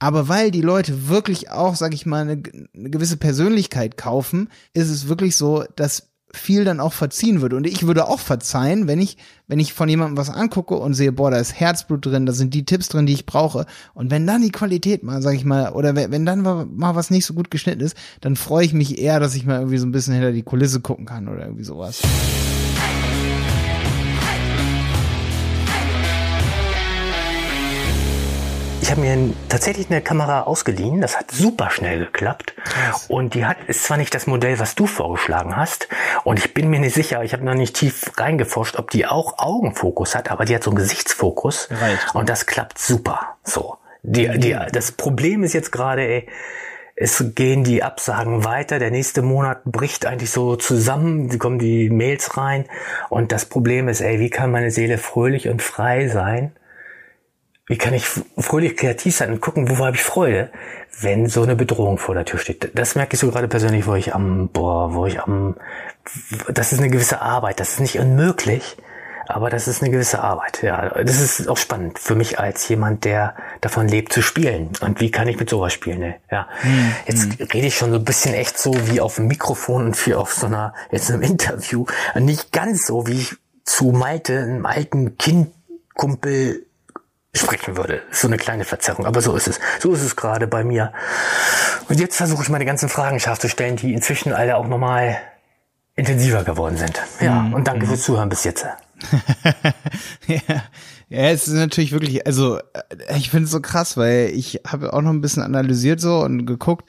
Aber weil die Leute wirklich auch, sag ich mal, eine, eine gewisse Persönlichkeit kaufen, ist es wirklich so, dass viel dann auch verziehen würde. Und ich würde auch verzeihen, wenn ich, wenn ich von jemandem was angucke und sehe, boah, da ist Herzblut drin, da sind die Tipps drin, die ich brauche. Und wenn dann die Qualität mal, sag ich mal, oder wenn dann mal was nicht so gut geschnitten ist, dann freue ich mich eher, dass ich mal irgendwie so ein bisschen hinter die Kulisse gucken kann oder irgendwie sowas. Ich habe mir tatsächlich eine Kamera ausgeliehen. Das hat super schnell geklappt. Krass. Und die hat ist zwar nicht das Modell, was du vorgeschlagen hast. Und ich bin mir nicht sicher, ich habe noch nicht tief reingeforscht, ob die auch Augenfokus hat, aber die hat so einen Gesichtsfokus. Right. Und das klappt super. So. Die, die, das Problem ist jetzt gerade, ey, es gehen die Absagen weiter. Der nächste Monat bricht eigentlich so zusammen. kommen die Mails rein. Und das Problem ist, ey, wie kann meine Seele fröhlich und frei sein? Wie kann ich fröhlich kreativ sein und gucken, wo habe ich Freude, wenn so eine Bedrohung vor der Tür steht? Das merke ich so gerade persönlich, wo ich am, boah, wo ich am, das ist eine gewisse Arbeit, das ist nicht unmöglich, aber das ist eine gewisse Arbeit. Ja, das ist auch spannend für mich als jemand, der davon lebt zu spielen. Und wie kann ich mit sowas spielen? Ne? Ja, hm. jetzt hm. rede ich schon so ein bisschen echt so wie auf dem Mikrofon und wie auf so einer jetzt einem Interview. Nicht ganz so wie ich zu Malte, einem alten Kindkumpel sprechen würde. So eine kleine Verzerrung, aber so ist es. So ist es gerade bei mir. Und jetzt versuche ich meine ganzen Fragen scharf zu stellen, die inzwischen alle auch nochmal intensiver geworden sind. Ja, mhm. und danke fürs Zuhören bis jetzt. ja. ja, es ist natürlich wirklich, also äh, ich finde es so krass, weil ich habe auch noch ein bisschen analysiert so und geguckt.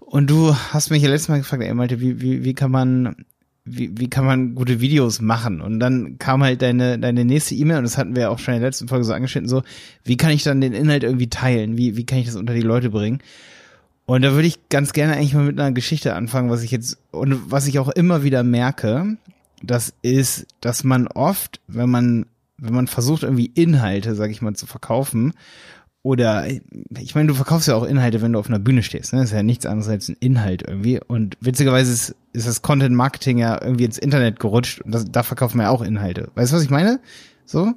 Und du hast mich ja letztes Mal gefragt, ey Malte, wie, wie, wie kann man wie, wie kann man gute Videos machen? Und dann kam halt deine, deine nächste E-Mail, und das hatten wir ja auch schon in der letzten Folge so angeschnitten, so, wie kann ich dann den Inhalt irgendwie teilen? Wie, wie kann ich das unter die Leute bringen? Und da würde ich ganz gerne eigentlich mal mit einer Geschichte anfangen, was ich jetzt, und was ich auch immer wieder merke, das ist, dass man oft, wenn man, wenn man versucht, irgendwie Inhalte, sag ich mal, zu verkaufen oder ich meine, du verkaufst ja auch Inhalte, wenn du auf einer Bühne stehst. Ne? Das ist ja nichts anderes als ein Inhalt irgendwie. Und witzigerweise ist, ist das Content Marketing ja irgendwie ins Internet gerutscht und das, da verkaufen wir ja auch Inhalte. Weißt du, was ich meine? So?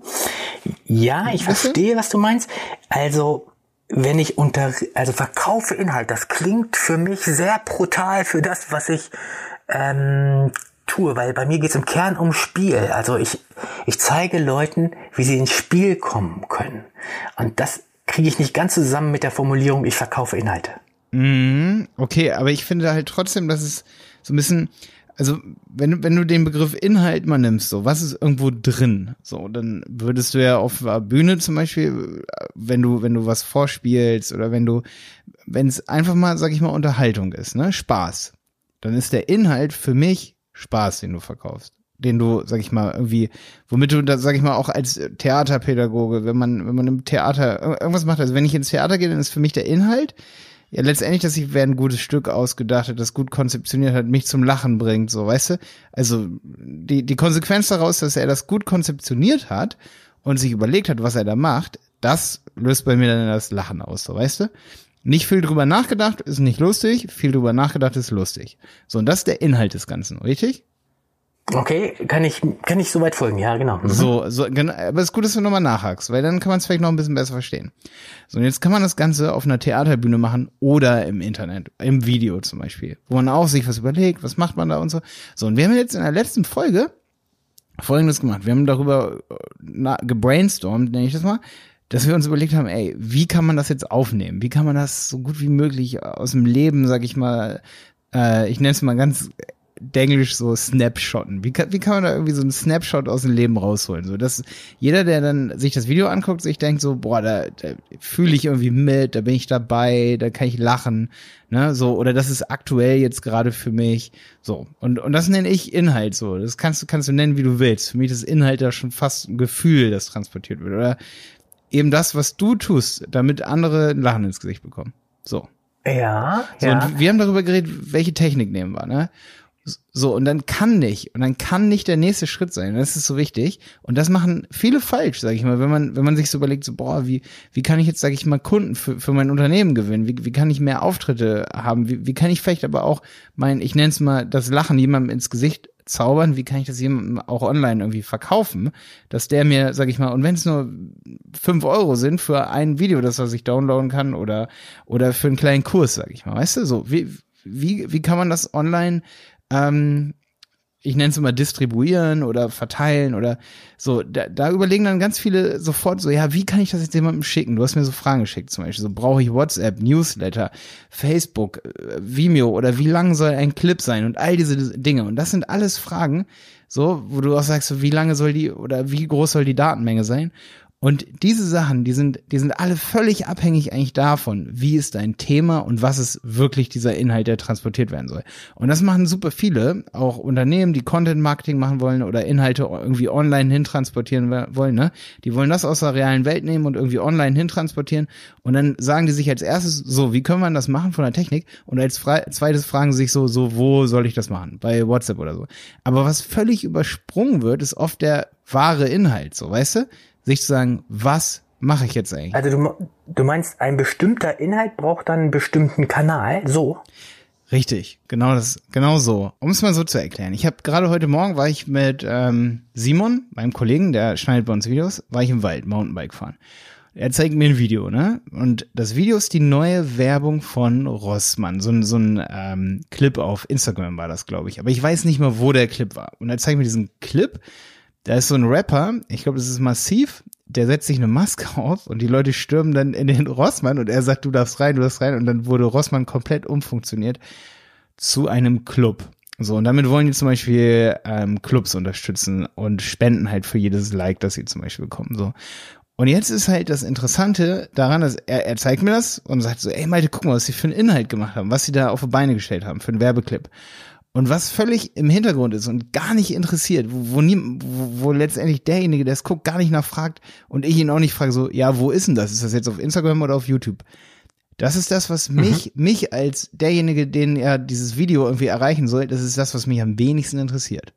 Ja, ich weißt verstehe, du? was du meinst. Also wenn ich unter, also verkaufe Inhalt, das klingt für mich sehr brutal für das, was ich ähm, tue, weil bei mir geht es im Kern um Spiel. Also ich, ich zeige Leuten, wie sie ins Spiel kommen können. Und das kriege ich nicht ganz zusammen mit der Formulierung, ich verkaufe Inhalte. Mhm, okay, aber ich finde halt trotzdem, dass es so ein bisschen, also wenn, wenn du den Begriff Inhalt mal nimmst, so, was ist irgendwo drin? So, dann würdest du ja auf der Bühne zum Beispiel, wenn du, wenn du was vorspielst oder wenn du, wenn es einfach mal, sag ich mal, Unterhaltung ist, ne, Spaß, dann ist der Inhalt für mich Spaß, den du verkaufst den du, sag ich mal, irgendwie, womit du da, sag ich mal, auch als Theaterpädagoge, wenn man, wenn man im Theater irgendwas macht, also wenn ich ins Theater gehe, dann ist für mich der Inhalt, ja, letztendlich, dass ich wer ein gutes Stück ausgedacht hat, das gut konzeptioniert hat, mich zum Lachen bringt, so, weißt du? Also, die, die Konsequenz daraus, dass er das gut konzeptioniert hat und sich überlegt hat, was er da macht, das löst bei mir dann das Lachen aus, so, weißt du? Nicht viel drüber nachgedacht, ist nicht lustig, viel drüber nachgedacht ist lustig. So, und das ist der Inhalt des Ganzen, richtig? Okay, kann ich, kann ich soweit folgen, ja, genau. Mhm. So, so, genau, aber es ist gut, dass du nochmal nachhakst, weil dann kann man es vielleicht noch ein bisschen besser verstehen. So, und jetzt kann man das Ganze auf einer Theaterbühne machen oder im Internet, im Video zum Beispiel, wo man auch sich was überlegt, was macht man da und so. So, und wir haben jetzt in der letzten Folge Folgendes gemacht. Wir haben darüber äh, gebrainstormt, nenne ich das mal, dass wir uns überlegt haben, ey, wie kann man das jetzt aufnehmen? Wie kann man das so gut wie möglich aus dem Leben, sag ich mal, äh, ich nenne es mal ganz Denglisch so Snapshotten. Wie kann, wie kann man da irgendwie so einen Snapshot aus dem Leben rausholen? So, dass jeder, der dann sich das Video anguckt, sich denkt so, boah, da, da fühle ich irgendwie mit, da bin ich dabei, da kann ich lachen, ne, so, oder das ist aktuell jetzt gerade für mich, so. Und, und das nenne ich Inhalt, so. Das kannst du, kannst du nennen, wie du willst. Für mich ist Inhalt ja schon fast ein Gefühl, das transportiert wird, oder eben das, was du tust, damit andere ein Lachen ins Gesicht bekommen. So. Ja, so, ja. Und wir haben darüber geredet, welche Technik nehmen wir, ne? So, und dann kann nicht, und dann kann nicht der nächste Schritt sein. Das ist so wichtig. Und das machen viele falsch, sage ich mal, wenn man, wenn man sich so überlegt, so, boah, wie, wie kann ich jetzt, sage ich mal, Kunden für, für mein Unternehmen gewinnen? Wie, wie kann ich mehr Auftritte haben? Wie, wie kann ich vielleicht aber auch mein, ich nenne es mal, das Lachen jemandem ins Gesicht zaubern, wie kann ich das jemandem auch online irgendwie verkaufen, dass der mir, sag ich mal, und wenn es nur fünf Euro sind für ein Video, das er sich downloaden kann oder, oder für einen kleinen Kurs, sag ich mal, weißt du, so, wie, wie, wie kann man das online ähm, ich nenne es immer distribuieren oder verteilen oder so, da, da überlegen dann ganz viele sofort so, ja, wie kann ich das jetzt jemandem schicken? Du hast mir so Fragen geschickt zum Beispiel, so brauche ich WhatsApp, Newsletter, Facebook, äh, Vimeo oder wie lang soll ein Clip sein und all diese Dinge. Und das sind alles Fragen, so, wo du auch sagst, wie lange soll die oder wie groß soll die Datenmenge sein und diese Sachen, die sind, die sind alle völlig abhängig eigentlich davon, wie ist dein Thema und was ist wirklich dieser Inhalt, der transportiert werden soll. Und das machen super viele, auch Unternehmen, die Content Marketing machen wollen oder Inhalte irgendwie online hintransportieren wollen, ne? Die wollen das aus der realen Welt nehmen und irgendwie online hintransportieren. Und dann sagen die sich als erstes, so, wie können wir das machen von der Technik? Und als zweites fragen sie sich so, so, wo soll ich das machen? Bei WhatsApp oder so. Aber was völlig übersprungen wird, ist oft der wahre Inhalt, so, weißt du? Sich zu sagen, was mache ich jetzt eigentlich? Also du, du meinst, ein bestimmter Inhalt braucht dann einen bestimmten Kanal, so? Richtig, genau das, genau so. Um es mal so zu erklären. Ich habe gerade heute Morgen war ich mit ähm, Simon, meinem Kollegen, der schneidet bei uns Videos, war ich im Wald Mountainbike fahren. Er zeigt mir ein Video, ne? Und das Video ist die neue Werbung von Rossmann. So ein, so ein ähm, Clip auf Instagram war das, glaube ich. Aber ich weiß nicht mehr, wo der Clip war. Und er zeigt mir diesen Clip da ist so ein Rapper, ich glaube, das ist massiv, der setzt sich eine Maske auf und die Leute stürmen dann in den Rossmann und er sagt, du darfst rein, du darfst rein und dann wurde Rossmann komplett umfunktioniert zu einem Club. So, und damit wollen die zum Beispiel ähm, Clubs unterstützen und spenden halt für jedes Like, das sie zum Beispiel bekommen. So. Und jetzt ist halt das Interessante daran, dass er, er zeigt mir das und sagt so, ey Malte, guck mal, was sie für einen Inhalt gemacht haben, was sie da auf die Beine gestellt haben, für einen Werbeclip. Und was völlig im Hintergrund ist und gar nicht interessiert, wo, wo, nie, wo, wo letztendlich derjenige, der es guckt, gar nicht nachfragt und ich ihn auch nicht frage, so, ja, wo ist denn das? Ist das jetzt auf Instagram oder auf YouTube? Das ist das, was mhm. mich, mich als derjenige, den er dieses Video irgendwie erreichen soll, das ist das, was mich am wenigsten interessiert.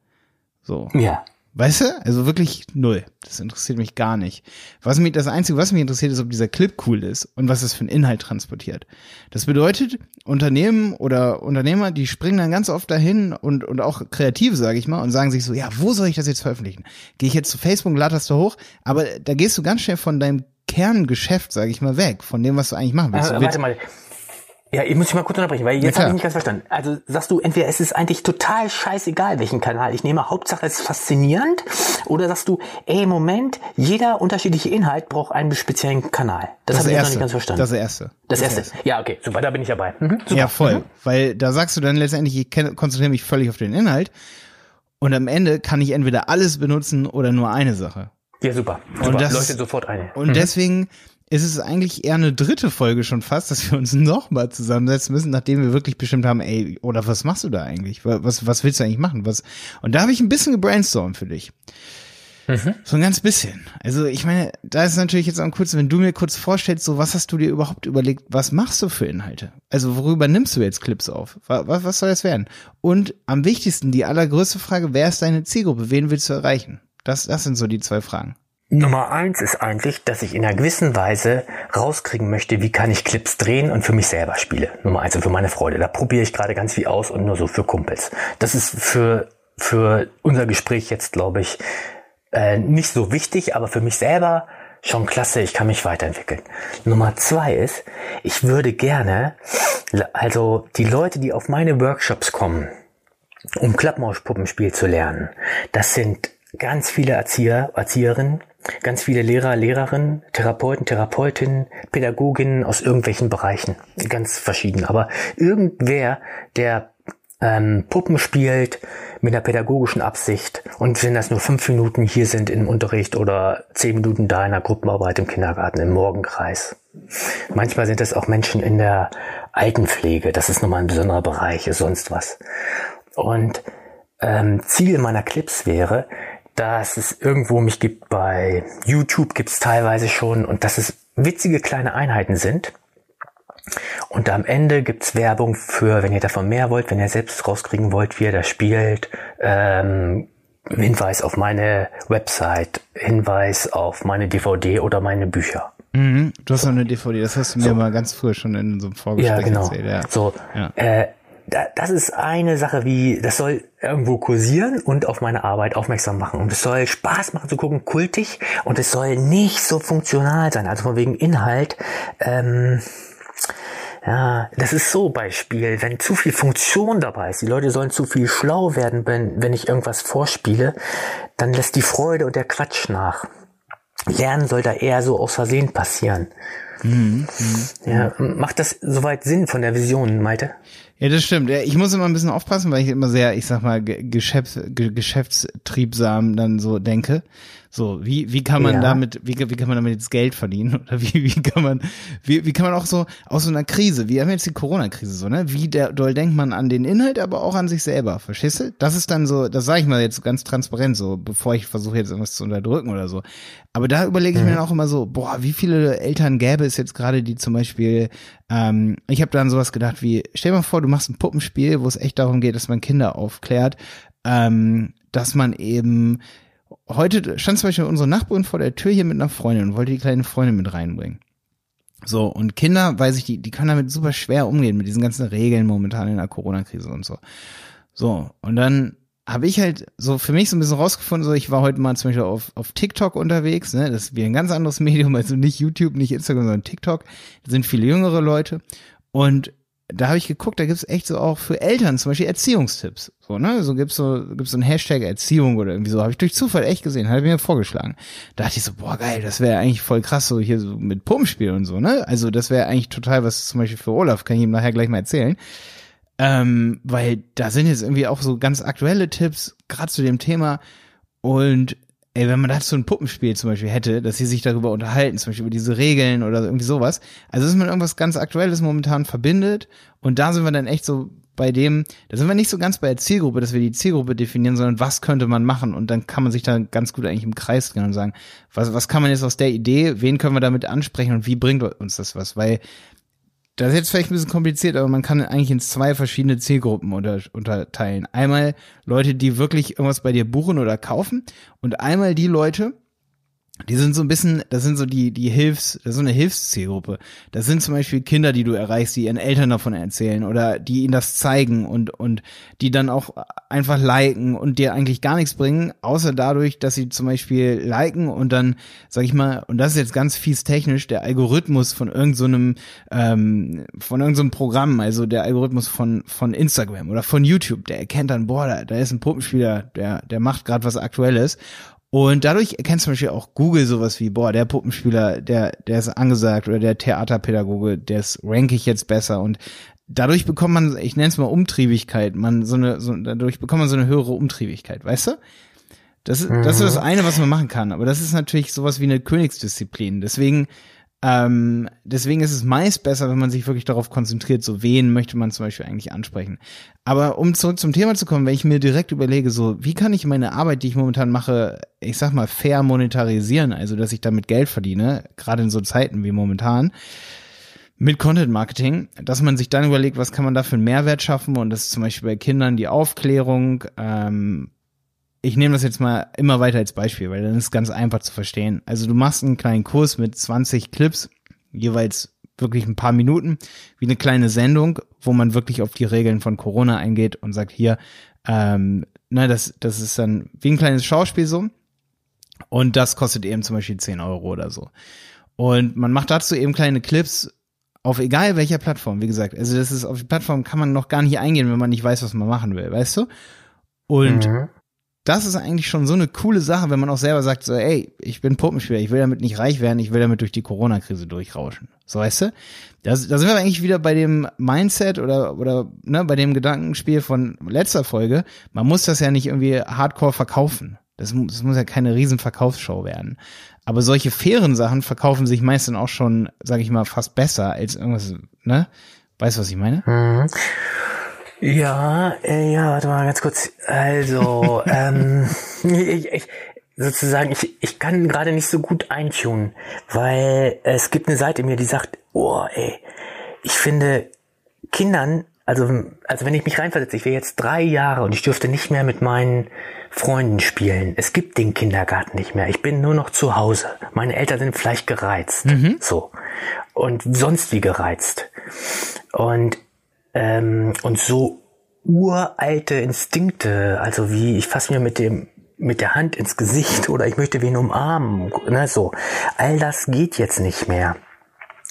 So. Ja. Weißt du? Also wirklich null. Das interessiert mich gar nicht. Was mich, das Einzige, was mich interessiert, ist, ob dieser Clip cool ist und was das für einen Inhalt transportiert. Das bedeutet, Unternehmen oder Unternehmer, die springen dann ganz oft dahin und, und auch Kreative, sage ich mal, und sagen sich so, ja, wo soll ich das jetzt veröffentlichen? Gehe ich jetzt zu Facebook, lad das da hoch? Aber da gehst du ganz schnell von deinem Kerngeschäft, sage ich mal, weg, von dem, was du eigentlich machen willst. Äh, warte mal, ja, ich muss dich mal kurz unterbrechen, weil jetzt ja, habe ich nicht ganz verstanden. Also sagst du, entweder es ist eigentlich total scheißegal, welchen Kanal ich nehme, Hauptsache es ist faszinierend, oder sagst du, ey, Moment, jeder unterschiedliche Inhalt braucht einen speziellen Kanal. Das, das habe ich noch nicht ganz verstanden. Das erste. Das, das erste. erste. Ja, okay, super, da bin ich dabei. Mhm, ja, voll. Mhm. Weil da sagst du dann letztendlich, ich konzentriere mich völlig auf den Inhalt und am Ende kann ich entweder alles benutzen oder nur eine Sache. Ja, super. super. Und das, leuchtet sofort eine. Und mhm. deswegen ist es eigentlich eher eine dritte Folge schon fast, dass wir uns nochmal zusammensetzen müssen, nachdem wir wirklich bestimmt haben, ey, oder was machst du da eigentlich? Was, was willst du eigentlich machen? Was? Und da habe ich ein bisschen gebrainstormt für dich. Mhm. So ein ganz bisschen. Also ich meine, da ist natürlich jetzt am kurz, wenn du mir kurz vorstellst, so was hast du dir überhaupt überlegt, was machst du für Inhalte? Also worüber nimmst du jetzt Clips auf? Was, was soll das werden? Und am wichtigsten, die allergrößte Frage, wer ist deine Zielgruppe? Wen willst du erreichen? Das, das sind so die zwei Fragen. Nummer eins ist eigentlich, dass ich in einer gewissen Weise rauskriegen möchte, wie kann ich Clips drehen und für mich selber spiele. Nummer eins und für meine Freude. Da probiere ich gerade ganz viel aus und nur so für Kumpels. Das ist für, für unser Gespräch jetzt, glaube ich, äh, nicht so wichtig, aber für mich selber schon klasse. Ich kann mich weiterentwickeln. Nummer zwei ist, ich würde gerne, also die Leute, die auf meine Workshops kommen, um Klappmauspuppenspiel zu lernen, das sind ganz viele Erzieher, Erzieherinnen, ganz viele Lehrer, Lehrerinnen, Therapeuten, Therapeutinnen, Pädagoginnen aus irgendwelchen Bereichen, ganz verschieden. Aber irgendwer, der ähm, Puppen spielt mit einer pädagogischen Absicht und wenn das nur fünf Minuten hier sind im Unterricht oder zehn Minuten da in der Gruppenarbeit im Kindergarten, im Morgenkreis. Manchmal sind es auch Menschen in der Altenpflege, das ist nochmal ein besonderer Bereich, sonst was. Und ähm, Ziel meiner Clips wäre, dass es irgendwo mich gibt bei YouTube gibt's teilweise schon und dass es witzige kleine Einheiten sind. Und am Ende gibt's Werbung für, wenn ihr davon mehr wollt, wenn ihr selbst rauskriegen wollt, wie ihr das spielt, ähm, Hinweis auf meine Website, Hinweis auf meine DVD oder meine Bücher. Mhm, du hast noch eine DVD, das hast du mir so. mal ganz früh schon in so einem Vorgespräch ja, genau. erzählt. Ja. So, ja. Äh, da, das ist eine Sache, wie das soll irgendwo kursieren und auf meine Arbeit aufmerksam machen. Und es soll Spaß machen zu gucken, kultig und es soll nicht so funktional sein, also von wegen Inhalt. Ähm, ja, das ist so Beispiel, wenn zu viel Funktion dabei ist, die Leute sollen zu viel schlau werden, wenn, wenn ich irgendwas vorspiele, dann lässt die Freude und der Quatsch nach. Lernen soll da eher so aus Versehen passieren. Mhm, ja, macht das soweit Sinn von der Vision, Malte? Ja, das stimmt. Ich muss immer ein bisschen aufpassen, weil ich immer sehr, ich sag mal, Geschäfts, geschäftstriebsam dann so denke. So, wie, wie kann man ja. damit, wie, wie kann man damit jetzt Geld verdienen? Oder wie, wie kann man, wie, wie kann man auch so aus so einer Krise, wie haben wir jetzt die Corona-Krise so, ne? Wie der, doll denkt man an den Inhalt, aber auch an sich selber, verstehst du? Das ist dann so, das sage ich mal jetzt ganz transparent so, bevor ich versuche jetzt irgendwas zu unterdrücken oder so. Aber da überlege ich mhm. mir dann auch immer so, boah, wie viele Eltern gäbe es jetzt gerade, die zum Beispiel, ähm, ich habe dann sowas gedacht wie, stell dir mal vor, du machst ein Puppenspiel, wo es echt darum geht, dass man Kinder aufklärt, ähm, dass man eben heute stand zum Beispiel unsere Nachbarin vor der Tür hier mit einer Freundin und wollte die kleine Freundin mit reinbringen. So, und Kinder, weiß ich, die, die können damit super schwer umgehen, mit diesen ganzen Regeln momentan in der Corona-Krise und so. So, und dann habe ich halt so für mich so ein bisschen rausgefunden, so ich war heute mal zum Beispiel auf, auf TikTok unterwegs, ne, das ist wie ein ganz anderes Medium, also nicht YouTube, nicht Instagram, sondern TikTok, da sind viele jüngere Leute und da habe ich geguckt, da gibt's echt so auch für Eltern zum Beispiel Erziehungstipps. So, ne? So gibt's so, gibt's so ein Hashtag Erziehung oder irgendwie so. Habe ich durch Zufall echt gesehen, hat mir vorgeschlagen. Da dachte ich so, boah, geil, das wäre eigentlich voll krass, so hier so mit Pumpenspiel und so, ne? Also das wäre eigentlich total was zum Beispiel für Olaf, kann ich ihm nachher gleich mal erzählen. Ähm, weil da sind jetzt irgendwie auch so ganz aktuelle Tipps, gerade zu dem Thema. Und ey, wenn man dazu ein Puppenspiel zum Beispiel hätte, dass sie sich darüber unterhalten, zum Beispiel über diese Regeln oder irgendwie sowas. Also, dass man irgendwas ganz Aktuelles momentan verbindet und da sind wir dann echt so bei dem, da sind wir nicht so ganz bei der Zielgruppe, dass wir die Zielgruppe definieren, sondern was könnte man machen und dann kann man sich da ganz gut eigentlich im Kreis drehen und sagen, was, was kann man jetzt aus der Idee, wen können wir damit ansprechen und wie bringt uns das was, weil das ist jetzt vielleicht ein bisschen kompliziert, aber man kann eigentlich in zwei verschiedene Zielgruppen unter, unterteilen. Einmal Leute, die wirklich irgendwas bei dir buchen oder kaufen und einmal die Leute, die sind so ein bisschen, das sind so die, die Hilfs, das ist so eine Hilfszielgruppe. Das sind zum Beispiel Kinder, die du erreichst, die ihren Eltern davon erzählen oder die ihnen das zeigen und, und die dann auch einfach liken und dir eigentlich gar nichts bringen, außer dadurch, dass sie zum Beispiel liken und dann, sag ich mal, und das ist jetzt ganz fies technisch, der Algorithmus von irgendeinem, so ähm, von irgendeinem so Programm, also der Algorithmus von, von Instagram oder von YouTube, der erkennt dann, boah, da, da ist ein Puppenspieler, der, der macht gerade was Aktuelles und dadurch erkennt zum Beispiel auch Google sowas wie, boah, der Puppenspieler, der, der ist angesagt oder der Theaterpädagoge, das ranke ich jetzt besser. Und dadurch bekommt man, ich nenne es mal Umtriebigkeit, man so eine, so, dadurch bekommt man so eine höhere Umtriebigkeit, weißt du? Das, mhm. das ist das mhm. eine, was man machen kann. Aber das ist natürlich sowas wie eine Königsdisziplin. Deswegen ähm, deswegen ist es meist besser, wenn man sich wirklich darauf konzentriert, so wen möchte man zum Beispiel eigentlich ansprechen. Aber um zurück zum Thema zu kommen, wenn ich mir direkt überlege, so wie kann ich meine Arbeit, die ich momentan mache, ich sag mal fair monetarisieren, also dass ich damit Geld verdiene, gerade in so Zeiten wie momentan, mit Content Marketing, dass man sich dann überlegt, was kann man da für einen Mehrwert schaffen und das ist zum Beispiel bei Kindern die Aufklärung, ähm, ich nehme das jetzt mal immer weiter als Beispiel, weil dann ist es ganz einfach zu verstehen. Also du machst einen kleinen Kurs mit 20 Clips, jeweils wirklich ein paar Minuten, wie eine kleine Sendung, wo man wirklich auf die Regeln von Corona eingeht und sagt, hier, ähm, na, das, das ist dann wie ein kleines Schauspiel so. Und das kostet eben zum Beispiel 10 Euro oder so. Und man macht dazu eben kleine Clips auf egal welcher Plattform, wie gesagt. Also das ist auf die Plattform kann man noch gar nicht eingehen, wenn man nicht weiß, was man machen will, weißt du? Und mhm das ist eigentlich schon so eine coole Sache, wenn man auch selber sagt, so, ey, ich bin Puppenspieler, ich will damit nicht reich werden, ich will damit durch die Corona-Krise durchrauschen. So weißt du? Da, da sind wir eigentlich wieder bei dem Mindset oder, oder ne, bei dem Gedankenspiel von letzter Folge. Man muss das ja nicht irgendwie hardcore verkaufen. Das, das muss ja keine riesen Verkaufsshow werden. Aber solche fairen Sachen verkaufen sich meistens auch schon, sag ich mal, fast besser als irgendwas, ne? Weißt du, was ich meine? Mhm. Ja, äh, ja, warte mal ganz kurz. Also, ähm, ich, ich, sozusagen, ich, ich kann gerade nicht so gut eintunen, weil es gibt eine Seite in mir, die sagt, oh, ey, ich finde Kindern, also, also wenn ich mich reinversetze, ich wäre jetzt drei Jahre und ich dürfte nicht mehr mit meinen Freunden spielen. Es gibt den Kindergarten nicht mehr. Ich bin nur noch zu Hause. Meine Eltern sind vielleicht gereizt. Mhm. So. Und sonst wie gereizt. Und ähm, und so uralte Instinkte, also wie ich fasse mir mit dem mit der Hand ins Gesicht oder ich möchte wen umarmen, ne, so. All das geht jetzt nicht mehr.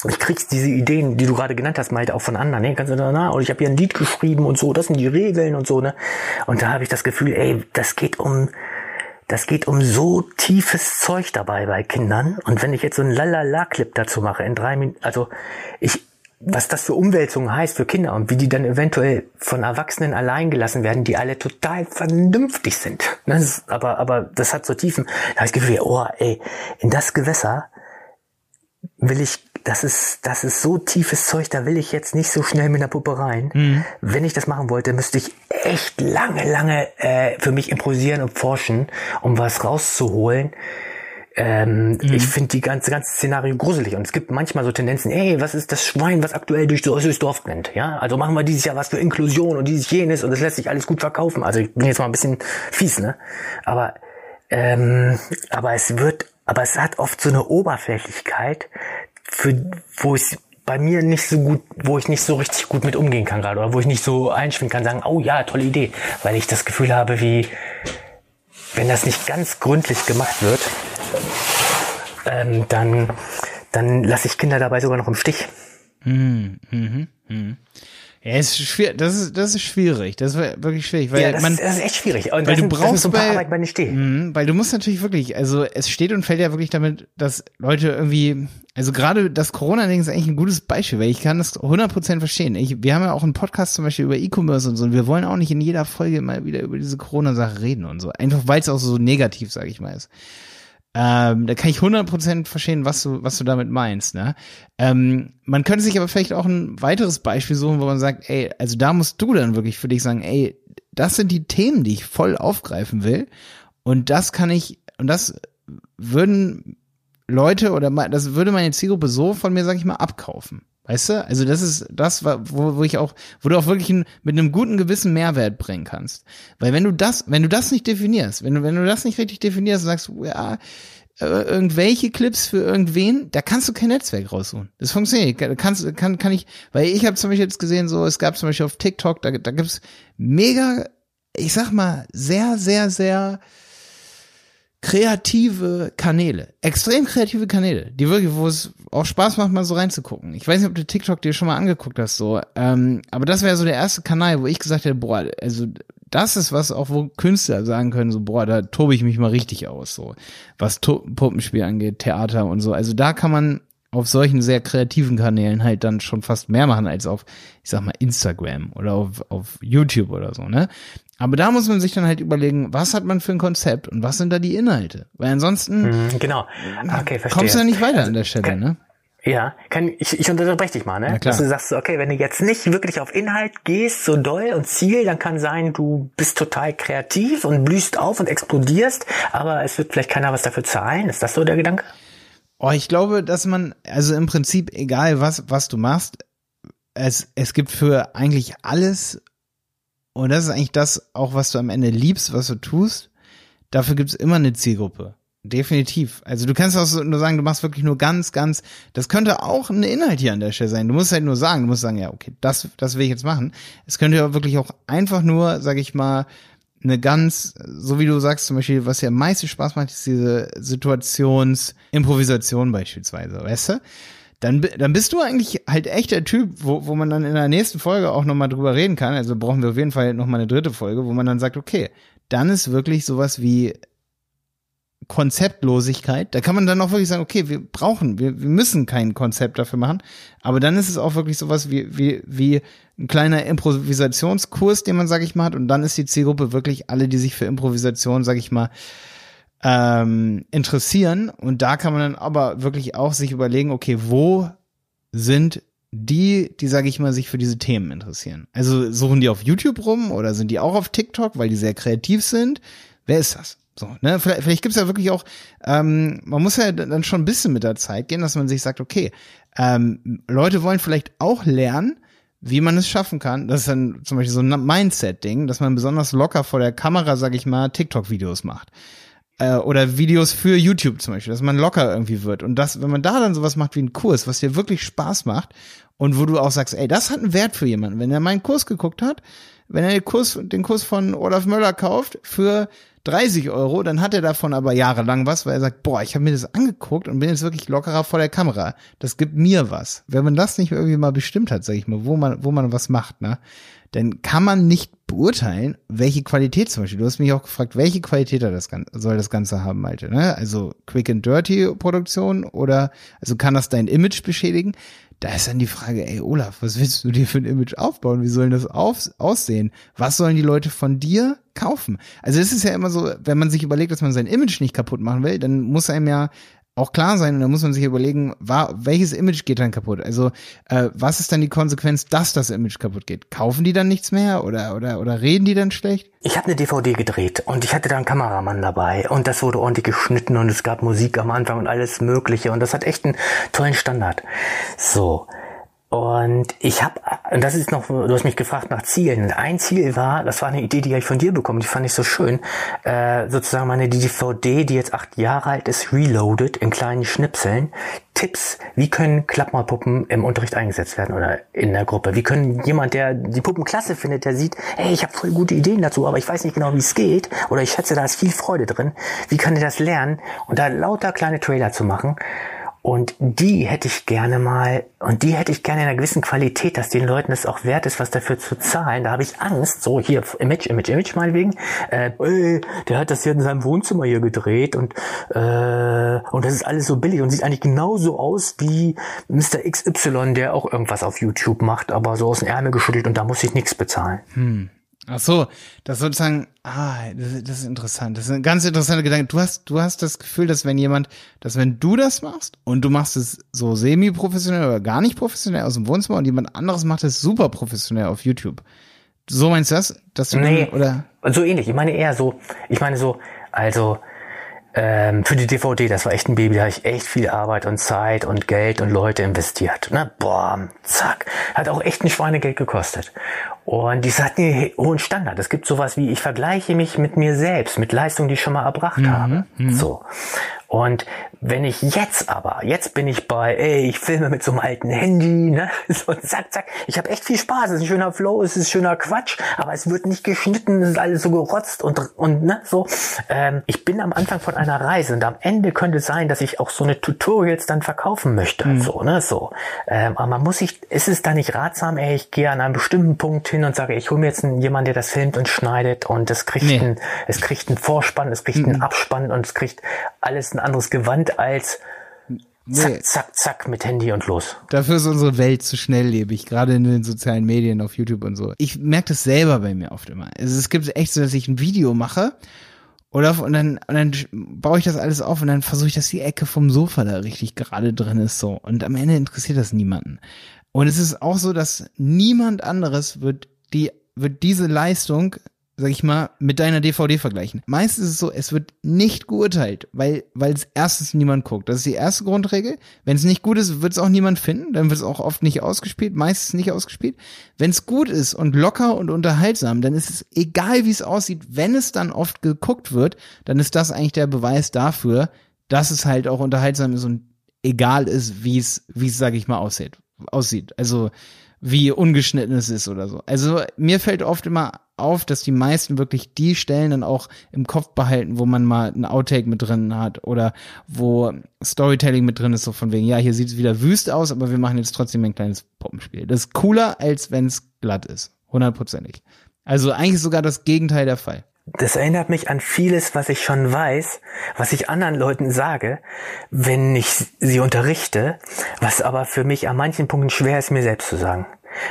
Ich krieg's diese Ideen, die du gerade genannt hast, Malte, auch von anderen. Ne? Kannst du da, na, und ich habe hier ein Lied geschrieben und so, das sind die Regeln und so, ne? Und da habe ich das Gefühl, ey, das geht um das geht um so tiefes Zeug dabei bei Kindern. Und wenn ich jetzt so einen Lalala-Clip dazu mache in drei Minuten, also ich, was das für Umwälzungen heißt für Kinder und wie die dann eventuell von Erwachsenen allein gelassen werden, die alle total vernünftig sind. Das ist, aber, aber das hat so Tiefen. Da habe ich Gefühl, oh, ey, in das Gewässer will ich das ist, das ist so tiefes Zeug, da will ich jetzt nicht so schnell mit einer Puppe rein. Mhm. Wenn ich das machen wollte, müsste ich echt lange, lange äh, für mich improvisieren und forschen, um was rauszuholen. Ähm, mhm. Ich finde die ganze, ganze Szenario gruselig und es gibt manchmal so Tendenzen, ey, was ist das Schwein, was aktuell durch durchs Dorf brennt, ja? Also machen wir dieses Jahr was für Inklusion und dieses jenes und es lässt sich alles gut verkaufen. Also ich bin jetzt mal ein bisschen fies, ne? Aber ähm, aber es wird, aber es hat oft so eine Oberflächlichkeit, für, wo ich bei mir nicht so gut, wo ich nicht so richtig gut mit umgehen kann gerade oder wo ich nicht so einschwingen kann, sagen, oh ja, tolle Idee, weil ich das Gefühl habe, wie wenn das nicht ganz gründlich gemacht wird, ähm, dann dann lasse ich Kinder dabei sogar noch im Stich. Mhm, mhm, mhm. Ja, ist schwierig. Das ist, das ist schwierig. Das ist wirklich schwierig, weil ja, das, man, ist, das ist echt schwierig. Und weil du brauchst so ein paar bei, bei mh, weil du musst natürlich wirklich, also es steht und fällt ja wirklich damit, dass Leute irgendwie, also gerade das Corona-Ding ist eigentlich ein gutes Beispiel, weil ich kann das 100% verstehen. Ich, wir haben ja auch einen Podcast zum Beispiel über E-Commerce und so und wir wollen auch nicht in jeder Folge mal wieder über diese Corona-Sache reden und so. Einfach weil es auch so negativ, sage ich mal, ist. Ähm, da kann ich 100% verstehen, was du, was du damit meinst. Ne? Ähm, man könnte sich aber vielleicht auch ein weiteres Beispiel suchen, wo man sagt, ey, also da musst du dann wirklich für dich sagen, ey, das sind die Themen, die ich voll aufgreifen will. Und das kann ich, und das würden Leute oder das würde meine Zielgruppe so von mir, sag ich mal, abkaufen. Weißt du? Also das ist das, wo, wo ich auch, wo du auch wirklich ein, mit einem guten Gewissen Mehrwert bringen kannst. Weil wenn du das, wenn du das nicht definierst, wenn du, wenn du das nicht richtig definierst und sagst, ja, äh, irgendwelche Clips für irgendwen, da kannst du kein Netzwerk raussuchen. Das funktioniert. Da kannst, kann, kann ich, weil ich habe zum Beispiel jetzt gesehen, so, es gab zum Beispiel auf TikTok, da, da gibt's mega, ich sag mal, sehr, sehr, sehr kreative Kanäle, extrem kreative Kanäle, die wirklich, wo es auch Spaß macht, mal so reinzugucken. Ich weiß nicht, ob du TikTok dir schon mal angeguckt hast, so, ähm, aber das wäre so der erste Kanal, wo ich gesagt hätte, boah, also das ist was auch, wo Künstler sagen können, so, boah, da tobe ich mich mal richtig aus, so, was to Puppenspiel angeht, Theater und so. Also da kann man auf solchen sehr kreativen Kanälen halt dann schon fast mehr machen als auf, ich sag mal, Instagram oder auf, auf YouTube oder so, ne? Aber da muss man sich dann halt überlegen, was hat man für ein Konzept und was sind da die Inhalte? Weil ansonsten mhm, genau. okay, verstehe. kommst du ja nicht weiter also, an der Stelle, ne? Ja, kann ich, ich unterbreche dich mal, ne? Dass du sagst, okay, wenn du jetzt nicht wirklich auf Inhalt gehst, so doll und Ziel, dann kann sein, du bist total kreativ und blühst auf und explodierst, aber es wird vielleicht keiner was dafür zahlen. Ist das so der Gedanke? Oh, ich glaube, dass man, also im Prinzip, egal was, was du machst, es, es gibt für eigentlich alles und das ist eigentlich das auch, was du am Ende liebst, was du tust. Dafür gibt's immer eine Zielgruppe. Definitiv. Also du kannst auch nur sagen, du machst wirklich nur ganz, ganz, das könnte auch ein Inhalt hier an der Stelle sein. Du musst halt nur sagen, du musst sagen, ja, okay, das, das will ich jetzt machen. Es könnte ja wirklich auch einfach nur, sag ich mal, eine ganz, so wie du sagst, zum Beispiel, was ja am meisten Spaß macht, ist diese Situationsimprovisation beispielsweise, weißt du? Dann, dann bist du eigentlich halt echt der Typ, wo, wo man dann in der nächsten Folge auch nochmal drüber reden kann. Also brauchen wir auf jeden Fall nochmal eine dritte Folge, wo man dann sagt, okay, dann ist wirklich sowas wie Konzeptlosigkeit. Da kann man dann auch wirklich sagen, okay, wir brauchen, wir, wir müssen kein Konzept dafür machen. Aber dann ist es auch wirklich sowas wie, wie, wie ein kleiner Improvisationskurs, den man, sag ich mal, hat. Und dann ist die Zielgruppe wirklich alle, die sich für Improvisation, sag ich mal, ähm, interessieren. Und da kann man dann aber wirklich auch sich überlegen, okay, wo sind die, die, sage ich mal, sich für diese Themen interessieren? Also suchen die auf YouTube rum oder sind die auch auf TikTok, weil die sehr kreativ sind? Wer ist das? So, ne? Vielleicht, vielleicht gibt es ja wirklich auch, ähm, man muss ja dann schon ein bisschen mit der Zeit gehen, dass man sich sagt, okay, ähm, Leute wollen vielleicht auch lernen, wie man es schaffen kann. Das ist dann zum Beispiel so ein Mindset-Ding, dass man besonders locker vor der Kamera, sag ich mal, TikTok-Videos macht. Äh, oder Videos für YouTube zum Beispiel, dass man locker irgendwie wird. Und das, wenn man da dann sowas macht wie einen Kurs, was dir wirklich Spaß macht und wo du auch sagst, ey, das hat einen Wert für jemanden. Wenn er meinen Kurs geguckt hat, wenn er den Kurs, den Kurs von Olaf Möller kauft für 30 Euro, dann hat er davon aber jahrelang was, weil er sagt, boah, ich habe mir das angeguckt und bin jetzt wirklich lockerer vor der Kamera. Das gibt mir was. Wenn man das nicht irgendwie mal bestimmt hat, sag ich mal, wo man, wo man was macht, ne, dann kann man nicht beurteilen, welche Qualität zum Beispiel. Du hast mich auch gefragt, welche Qualität das Ganze, soll das Ganze haben, Malte, ne? Also Quick and Dirty Produktion oder, also kann das dein Image beschädigen? Da ist dann die Frage, ey Olaf, was willst du dir für ein Image aufbauen? Wie soll das auf, aussehen? Was sollen die Leute von dir kaufen? Also es ist ja immer so, wenn man sich überlegt, dass man sein Image nicht kaputt machen will, dann muss einem ja auch klar sein und da muss man sich überlegen, war, welches Image geht dann kaputt? Also äh, was ist dann die Konsequenz, dass das Image kaputt geht? Kaufen die dann nichts mehr oder oder oder reden die dann schlecht? Ich habe eine DVD gedreht und ich hatte da einen Kameramann dabei und das wurde ordentlich geschnitten und es gab Musik am Anfang und alles Mögliche und das hat echt einen tollen Standard. So, und ich habe, und das ist noch, du hast mich gefragt nach Zielen. Ein Ziel war, das war eine Idee, die habe ich von dir bekommen, die fand ich so schön, äh, sozusagen meine DVD, die jetzt acht Jahre alt ist, reloaded in kleinen Schnipseln. Tipps, wie können Klappmalpuppen im Unterricht eingesetzt werden oder in der Gruppe? Wie können jemand, der die Puppen klasse findet, der sieht, hey, ich habe voll gute Ideen dazu, aber ich weiß nicht genau, wie es geht oder ich schätze, da ist viel Freude drin. Wie kann der das lernen? Und da lauter kleine Trailer zu machen. Und die hätte ich gerne mal, und die hätte ich gerne in einer gewissen Qualität, dass den Leuten es auch wert ist, was dafür zu zahlen. Da habe ich Angst, so hier, Image, Image, Image meinetwegen, äh, ey, der hat das hier in seinem Wohnzimmer hier gedreht und, äh, und das ist alles so billig und sieht eigentlich genauso aus wie Mr. XY, der auch irgendwas auf YouTube macht, aber so aus dem Ärmel geschüttelt und da muss ich nichts bezahlen. Hm. Ach so, das sozusagen, ah, das, das, ist interessant. Das ist ein ganz interessanter Gedanke. Du hast, du hast das Gefühl, dass wenn jemand, dass wenn du das machst und du machst es so semi-professionell oder gar nicht professionell aus dem Wohnzimmer und jemand anderes macht es super professionell auf YouTube. So meinst du das? Dass du nee, dann, oder? So ähnlich. Ich meine eher so, ich meine so, also, ähm, für die DVD, das war echt ein Baby, da habe ich echt viel Arbeit und Zeit und Geld und Leute investiert. Ne? Boah, zack. Hat auch echt ein Schweinegeld gekostet. Und die hat einen hohen Standard. Es gibt sowas wie, ich vergleiche mich mit mir selbst, mit Leistungen, die ich schon mal erbracht mhm, habe. Mhm. So. Und wenn ich jetzt aber, jetzt bin ich bei, ey, ich filme mit so einem alten Handy, ne? So zack, zack. Ich habe echt viel Spaß, es ist ein schöner Flow, es ist schöner Quatsch, aber es wird nicht geschnitten, es ist alles so gerotzt und, und ne, so. Ähm, ich bin am Anfang von einer Reise und am Ende könnte es sein, dass ich auch so eine Tutorials dann verkaufen möchte. Mhm. So, ne? So. Ähm, aber man muss sich, ist es da nicht ratsam, ey, ich gehe an einem bestimmten Punkt hin und sage, ich hole mir jetzt einen, jemanden, der das filmt und schneidet und es kriegt nee. ein, es kriegt einen Vorspann, es kriegt mhm. einen Abspann und es kriegt alles ein anderes Gewand als zack, nee. zack, zack mit Handy und los. Dafür ist unsere Welt zu schnelllebig, gerade in den sozialen Medien, auf YouTube und so. Ich merke das selber bei mir oft immer. Also es gibt echt so, dass ich ein Video mache oder und dann, und dann baue ich das alles auf und dann versuche ich, dass die Ecke vom Sofa da richtig gerade drin ist so. Und am Ende interessiert das niemanden. Und es ist auch so, dass niemand anderes wird die, wird diese Leistung sag ich mal, mit deiner DVD vergleichen. Meistens ist es so, es wird nicht geurteilt, weil, weil es erstens niemand guckt. Das ist die erste Grundregel. Wenn es nicht gut ist, wird es auch niemand finden. Dann wird es auch oft nicht ausgespielt, meistens nicht ausgespielt. Wenn es gut ist und locker und unterhaltsam, dann ist es egal, wie es aussieht. Wenn es dann oft geguckt wird, dann ist das eigentlich der Beweis dafür, dass es halt auch unterhaltsam ist und egal ist, wie es, wie es, sag ich mal, aussieht. aussieht. Also, wie ungeschnitten es ist oder so. Also mir fällt oft immer auf, dass die meisten wirklich die Stellen dann auch im Kopf behalten, wo man mal ein Outtake mit drin hat oder wo Storytelling mit drin ist, so von wegen, ja, hier sieht es wieder wüst aus, aber wir machen jetzt trotzdem ein kleines Poppenspiel. Das ist cooler, als wenn es glatt ist. Hundertprozentig. Also eigentlich sogar das Gegenteil der Fall. Das erinnert mich an vieles, was ich schon weiß, was ich anderen Leuten sage, wenn ich sie unterrichte, was aber für mich an manchen Punkten schwer ist, mir selbst zu sagen.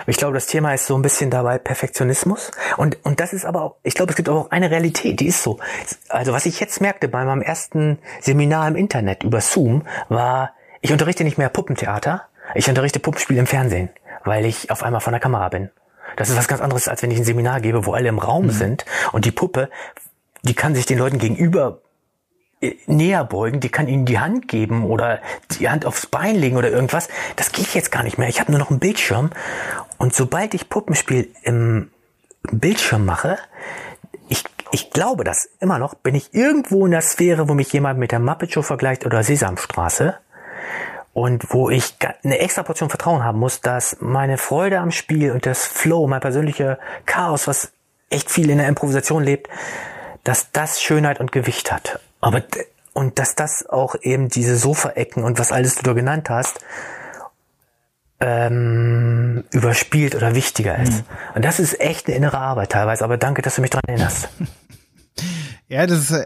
Ich glaube, das Thema ist so ein bisschen dabei Perfektionismus. Und, und das ist aber auch, ich glaube, es gibt auch eine Realität, die ist so. Also was ich jetzt merkte bei meinem ersten Seminar im Internet über Zoom, war, ich unterrichte nicht mehr Puppentheater, ich unterrichte Puppenspiel im Fernsehen, weil ich auf einmal von der Kamera bin. Das ist was ganz anderes, als wenn ich ein Seminar gebe, wo alle im Raum mhm. sind und die Puppe, die kann sich den Leuten gegenüber näher beugen, die kann ihnen die Hand geben oder die Hand aufs Bein legen oder irgendwas. Das geht jetzt gar nicht mehr. Ich habe nur noch einen Bildschirm und sobald ich Puppenspiel im Bildschirm mache, ich ich glaube das immer noch, bin ich irgendwo in der Sphäre, wo mich jemand mit der Muppet Show vergleicht oder Sesamstraße und wo ich eine extra Portion Vertrauen haben muss, dass meine Freude am Spiel und das Flow, mein persönlicher Chaos, was echt viel in der Improvisation lebt, dass das Schönheit und Gewicht hat. Aber und dass das auch eben diese Sofaecken und was alles du da genannt hast, ähm, überspielt oder wichtiger ist. Mhm. Und das ist echt eine innere Arbeit teilweise, aber danke, dass du mich daran erinnerst. Ja, das ist,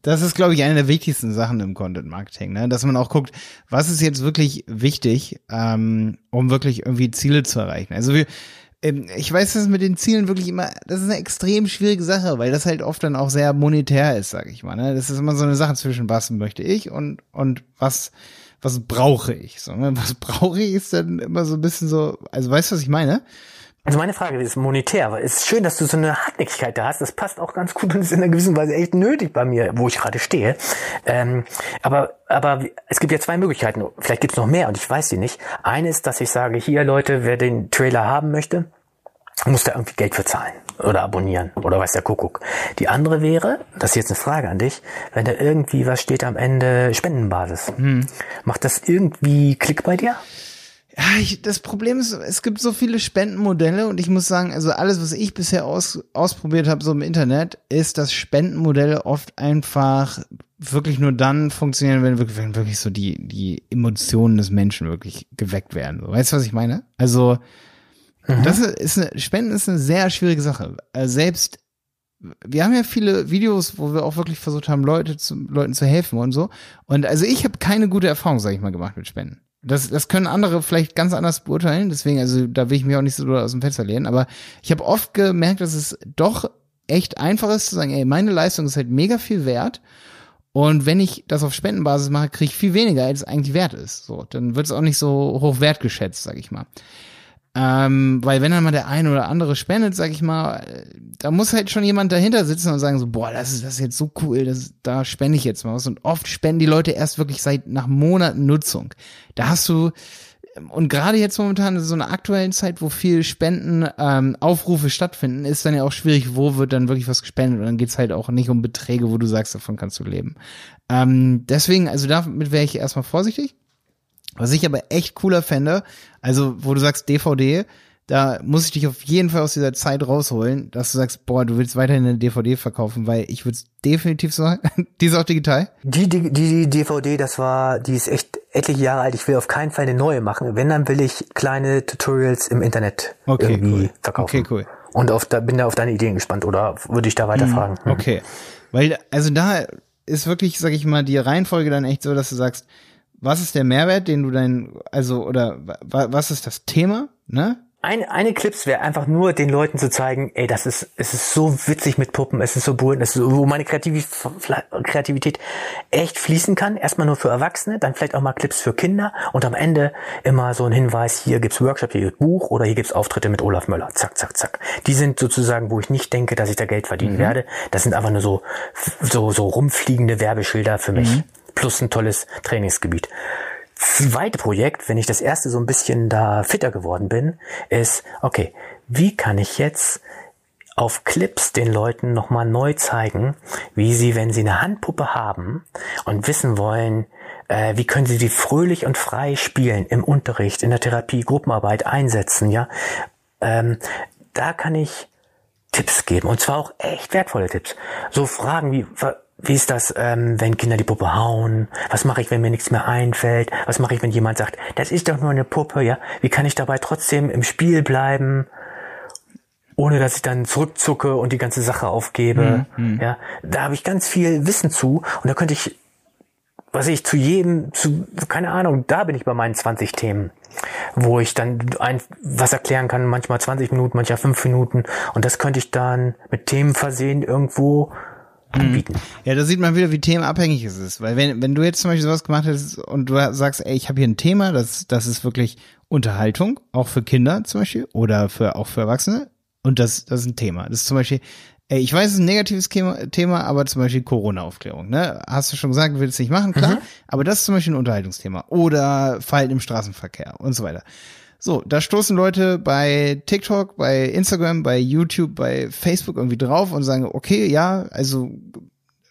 das ist, glaube ich, eine der wichtigsten Sachen im Content Marketing, ne? dass man auch guckt, was ist jetzt wirklich wichtig, ähm, um wirklich irgendwie Ziele zu erreichen. Also wir, ich weiß, dass mit den Zielen wirklich immer, das ist eine extrem schwierige Sache, weil das halt oft dann auch sehr monetär ist, sage ich mal. Ne? Das ist immer so eine Sache zwischen was möchte ich und und was was brauche ich. So, ne? Was brauche ich ist dann immer so ein bisschen so, also weißt du, was ich meine? Also meine Frage ist monetär, weil es ist schön, dass du so eine Hartnäckigkeit da hast. Das passt auch ganz gut und ist in einer gewissen Weise echt nötig bei mir, wo ich gerade stehe. Ähm, aber, aber es gibt ja zwei Möglichkeiten. Vielleicht gibt es noch mehr und ich weiß sie nicht. Eine ist, dass ich sage, hier Leute, wer den Trailer haben möchte, muss da irgendwie Geld für zahlen oder abonnieren oder weiß der Kuckuck. Die andere wäre, das ist jetzt eine Frage an dich, wenn da irgendwie was steht am Ende Spendenbasis. Hm. Macht das irgendwie Klick bei dir? Ja, ich, das Problem ist, es gibt so viele Spendenmodelle und ich muss sagen, also alles, was ich bisher aus, ausprobiert habe, so im Internet, ist, dass Spendenmodelle oft einfach wirklich nur dann funktionieren, wenn wirklich, wenn wirklich so die, die Emotionen des Menschen wirklich geweckt werden. Weißt du, was ich meine? Also, Mhm. Das ist eine, Spenden ist eine sehr schwierige Sache. Also selbst wir haben ja viele Videos, wo wir auch wirklich versucht haben, Leute zu, Leuten zu helfen und so. Und also ich habe keine gute Erfahrung, sage ich mal, gemacht mit Spenden. Das, das können andere vielleicht ganz anders beurteilen. Deswegen, also da will ich mich auch nicht so aus dem Fenster lehnen. Aber ich habe oft gemerkt, dass es doch echt einfach ist zu sagen, ey, meine Leistung ist halt mega viel wert. Und wenn ich das auf Spendenbasis mache, kriege ich viel weniger, als es eigentlich wert ist. So, dann wird es auch nicht so hoch wertgeschätzt, sag ich mal. Ähm, weil wenn dann mal der eine oder andere spendet, sag ich mal, da muss halt schon jemand dahinter sitzen und sagen so, boah, das ist, das ist jetzt so cool, das, da spende ich jetzt mal was. Und oft spenden die Leute erst wirklich seit nach Monaten Nutzung. Da hast du, und gerade jetzt momentan in so einer aktuellen Zeit, wo viel Spenden, ähm, Aufrufe stattfinden, ist dann ja auch schwierig, wo wird dann wirklich was gespendet. Und dann geht's halt auch nicht um Beträge, wo du sagst, davon kannst du leben. Ähm, deswegen, also damit wäre ich erstmal vorsichtig. Was ich aber echt cooler fände, also wo du sagst DVD, da muss ich dich auf jeden Fall aus dieser Zeit rausholen, dass du sagst, boah, du willst weiterhin eine DVD verkaufen, weil ich würde es definitiv so, die ist auch digital. Die, die, die DVD, das war, die ist echt etliche Jahre alt. Ich will auf keinen Fall eine neue machen. Wenn, dann will ich kleine Tutorials im Internet okay, irgendwie cool. verkaufen. Okay, cool. Und auf, da bin da auf deine Ideen gespannt oder würde ich da weiterfragen? Hm, okay. Weil, also da ist wirklich, sag ich mal, die Reihenfolge dann echt so, dass du sagst, was ist der Mehrwert, den du dein, also, oder was ist das Thema, ne? Eine, eine Clips wäre einfach nur den Leuten zu zeigen, ey, das ist, es ist so witzig mit Puppen, es ist so bunt, es ist so, wo meine Kreativität echt fließen kann. Erstmal nur für Erwachsene, dann vielleicht auch mal Clips für Kinder und am Ende immer so ein Hinweis, hier gibt's Workshop, hier gibt's Buch oder hier gibt's Auftritte mit Olaf Möller. Zack, zack, zack. Die sind sozusagen, wo ich nicht denke, dass ich da Geld verdienen mhm. werde. Das sind einfach nur so, so, so rumfliegende Werbeschilder für mich. Mhm plus ein tolles Trainingsgebiet. Zweite Projekt, wenn ich das erste so ein bisschen da fitter geworden bin, ist, okay, wie kann ich jetzt auf Clips den Leuten nochmal neu zeigen, wie sie, wenn sie eine Handpuppe haben und wissen wollen, äh, wie können sie die fröhlich und frei spielen im Unterricht, in der Therapie, Gruppenarbeit einsetzen, ja. Ähm, da kann ich Tipps geben und zwar auch echt wertvolle Tipps. So Fragen wie, wie ist das, ähm, wenn Kinder die Puppe hauen? Was mache ich, wenn mir nichts mehr einfällt? Was mache ich, wenn jemand sagt, das ist doch nur eine Puppe, ja? Wie kann ich dabei trotzdem im Spiel bleiben, ohne dass ich dann zurückzucke und die ganze Sache aufgebe? Mhm. Ja, da habe ich ganz viel Wissen zu und da könnte ich, was ich zu jedem, zu keine Ahnung, da bin ich bei meinen 20 Themen, wo ich dann ein, was erklären kann, manchmal 20 Minuten, manchmal 5 Minuten und das könnte ich dann mit Themen versehen irgendwo anbieten. Ja, da sieht man wieder, wie themenabhängig es ist. Weil wenn, wenn du jetzt zum Beispiel sowas gemacht hättest und du sagst, ey, ich habe hier ein Thema, das, das ist wirklich Unterhaltung, auch für Kinder zum Beispiel oder für auch für Erwachsene. Und das, das ist ein Thema. Das ist zum Beispiel, ey, ich weiß, es ist ein negatives Thema, aber zum Beispiel Corona-Aufklärung, ne? Hast du schon gesagt, du willst es nicht machen, klar. Mhm. Aber das ist zum Beispiel ein Unterhaltungsthema. Oder Fallen im Straßenverkehr und so weiter. So, da stoßen Leute bei TikTok, bei Instagram, bei YouTube, bei Facebook irgendwie drauf und sagen, okay, ja, also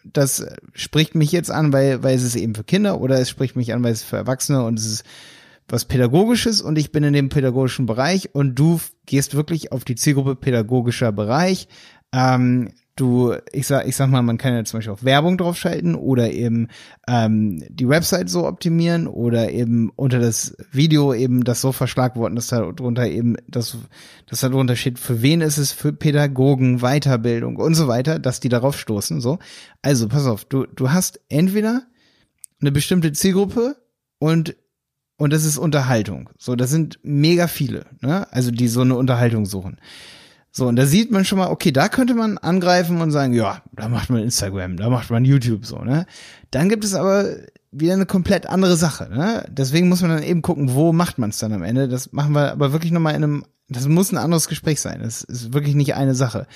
das spricht mich jetzt an, weil, weil es ist eben für Kinder oder es spricht mich an, weil es für Erwachsene und es ist was Pädagogisches und ich bin in dem pädagogischen Bereich und du gehst wirklich auf die Zielgruppe pädagogischer Bereich. Ähm, du, ich sag, ich sag mal, man kann ja zum Beispiel auch Werbung draufschalten oder eben ähm, die Website so optimieren oder eben unter das Video eben das so verschlagworten, dass da drunter eben, dass, dass da drunter steht, für wen ist es für Pädagogen, Weiterbildung und so weiter, dass die darauf stoßen, so. Also, pass auf, du, du hast entweder eine bestimmte Zielgruppe und und das ist Unterhaltung. So, das sind mega viele, ne? Also die so eine Unterhaltung suchen. So, und da sieht man schon mal, okay, da könnte man angreifen und sagen, ja, da macht man Instagram, da macht man YouTube so, ne? Dann gibt es aber wieder eine komplett andere Sache, ne? Deswegen muss man dann eben gucken, wo macht man es dann am Ende. Das machen wir aber wirklich nochmal in einem, das muss ein anderes Gespräch sein. Das ist wirklich nicht eine Sache.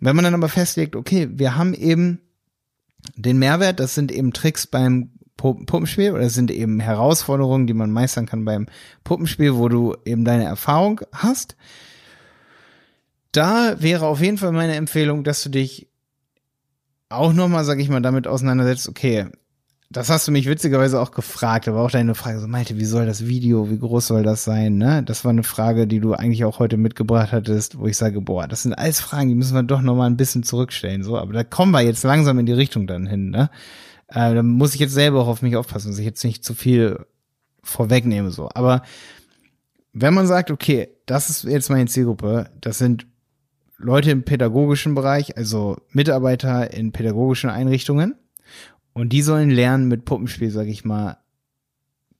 Wenn man dann aber festlegt, okay, wir haben eben den Mehrwert, das sind eben Tricks beim Puppenspiel oder es sind eben Herausforderungen, die man meistern kann beim Puppenspiel, wo du eben deine Erfahrung hast. Da wäre auf jeden Fall meine Empfehlung, dass du dich auch nochmal, sag ich mal, damit auseinandersetzt, okay, das hast du mich witzigerweise auch gefragt, aber auch deine Frage so, Malte, wie soll das Video, wie groß soll das sein, ne? Das war eine Frage, die du eigentlich auch heute mitgebracht hattest, wo ich sage, boah, das sind alles Fragen, die müssen wir doch nochmal ein bisschen zurückstellen, so, aber da kommen wir jetzt langsam in die Richtung dann hin, ne? Äh, da muss ich jetzt selber auch auf mich aufpassen, dass ich jetzt nicht zu viel vorwegnehme, so. Aber wenn man sagt, okay, das ist jetzt meine Zielgruppe, das sind Leute im pädagogischen Bereich, also Mitarbeiter in pädagogischen Einrichtungen, und die sollen lernen mit Puppenspiel, sag ich mal,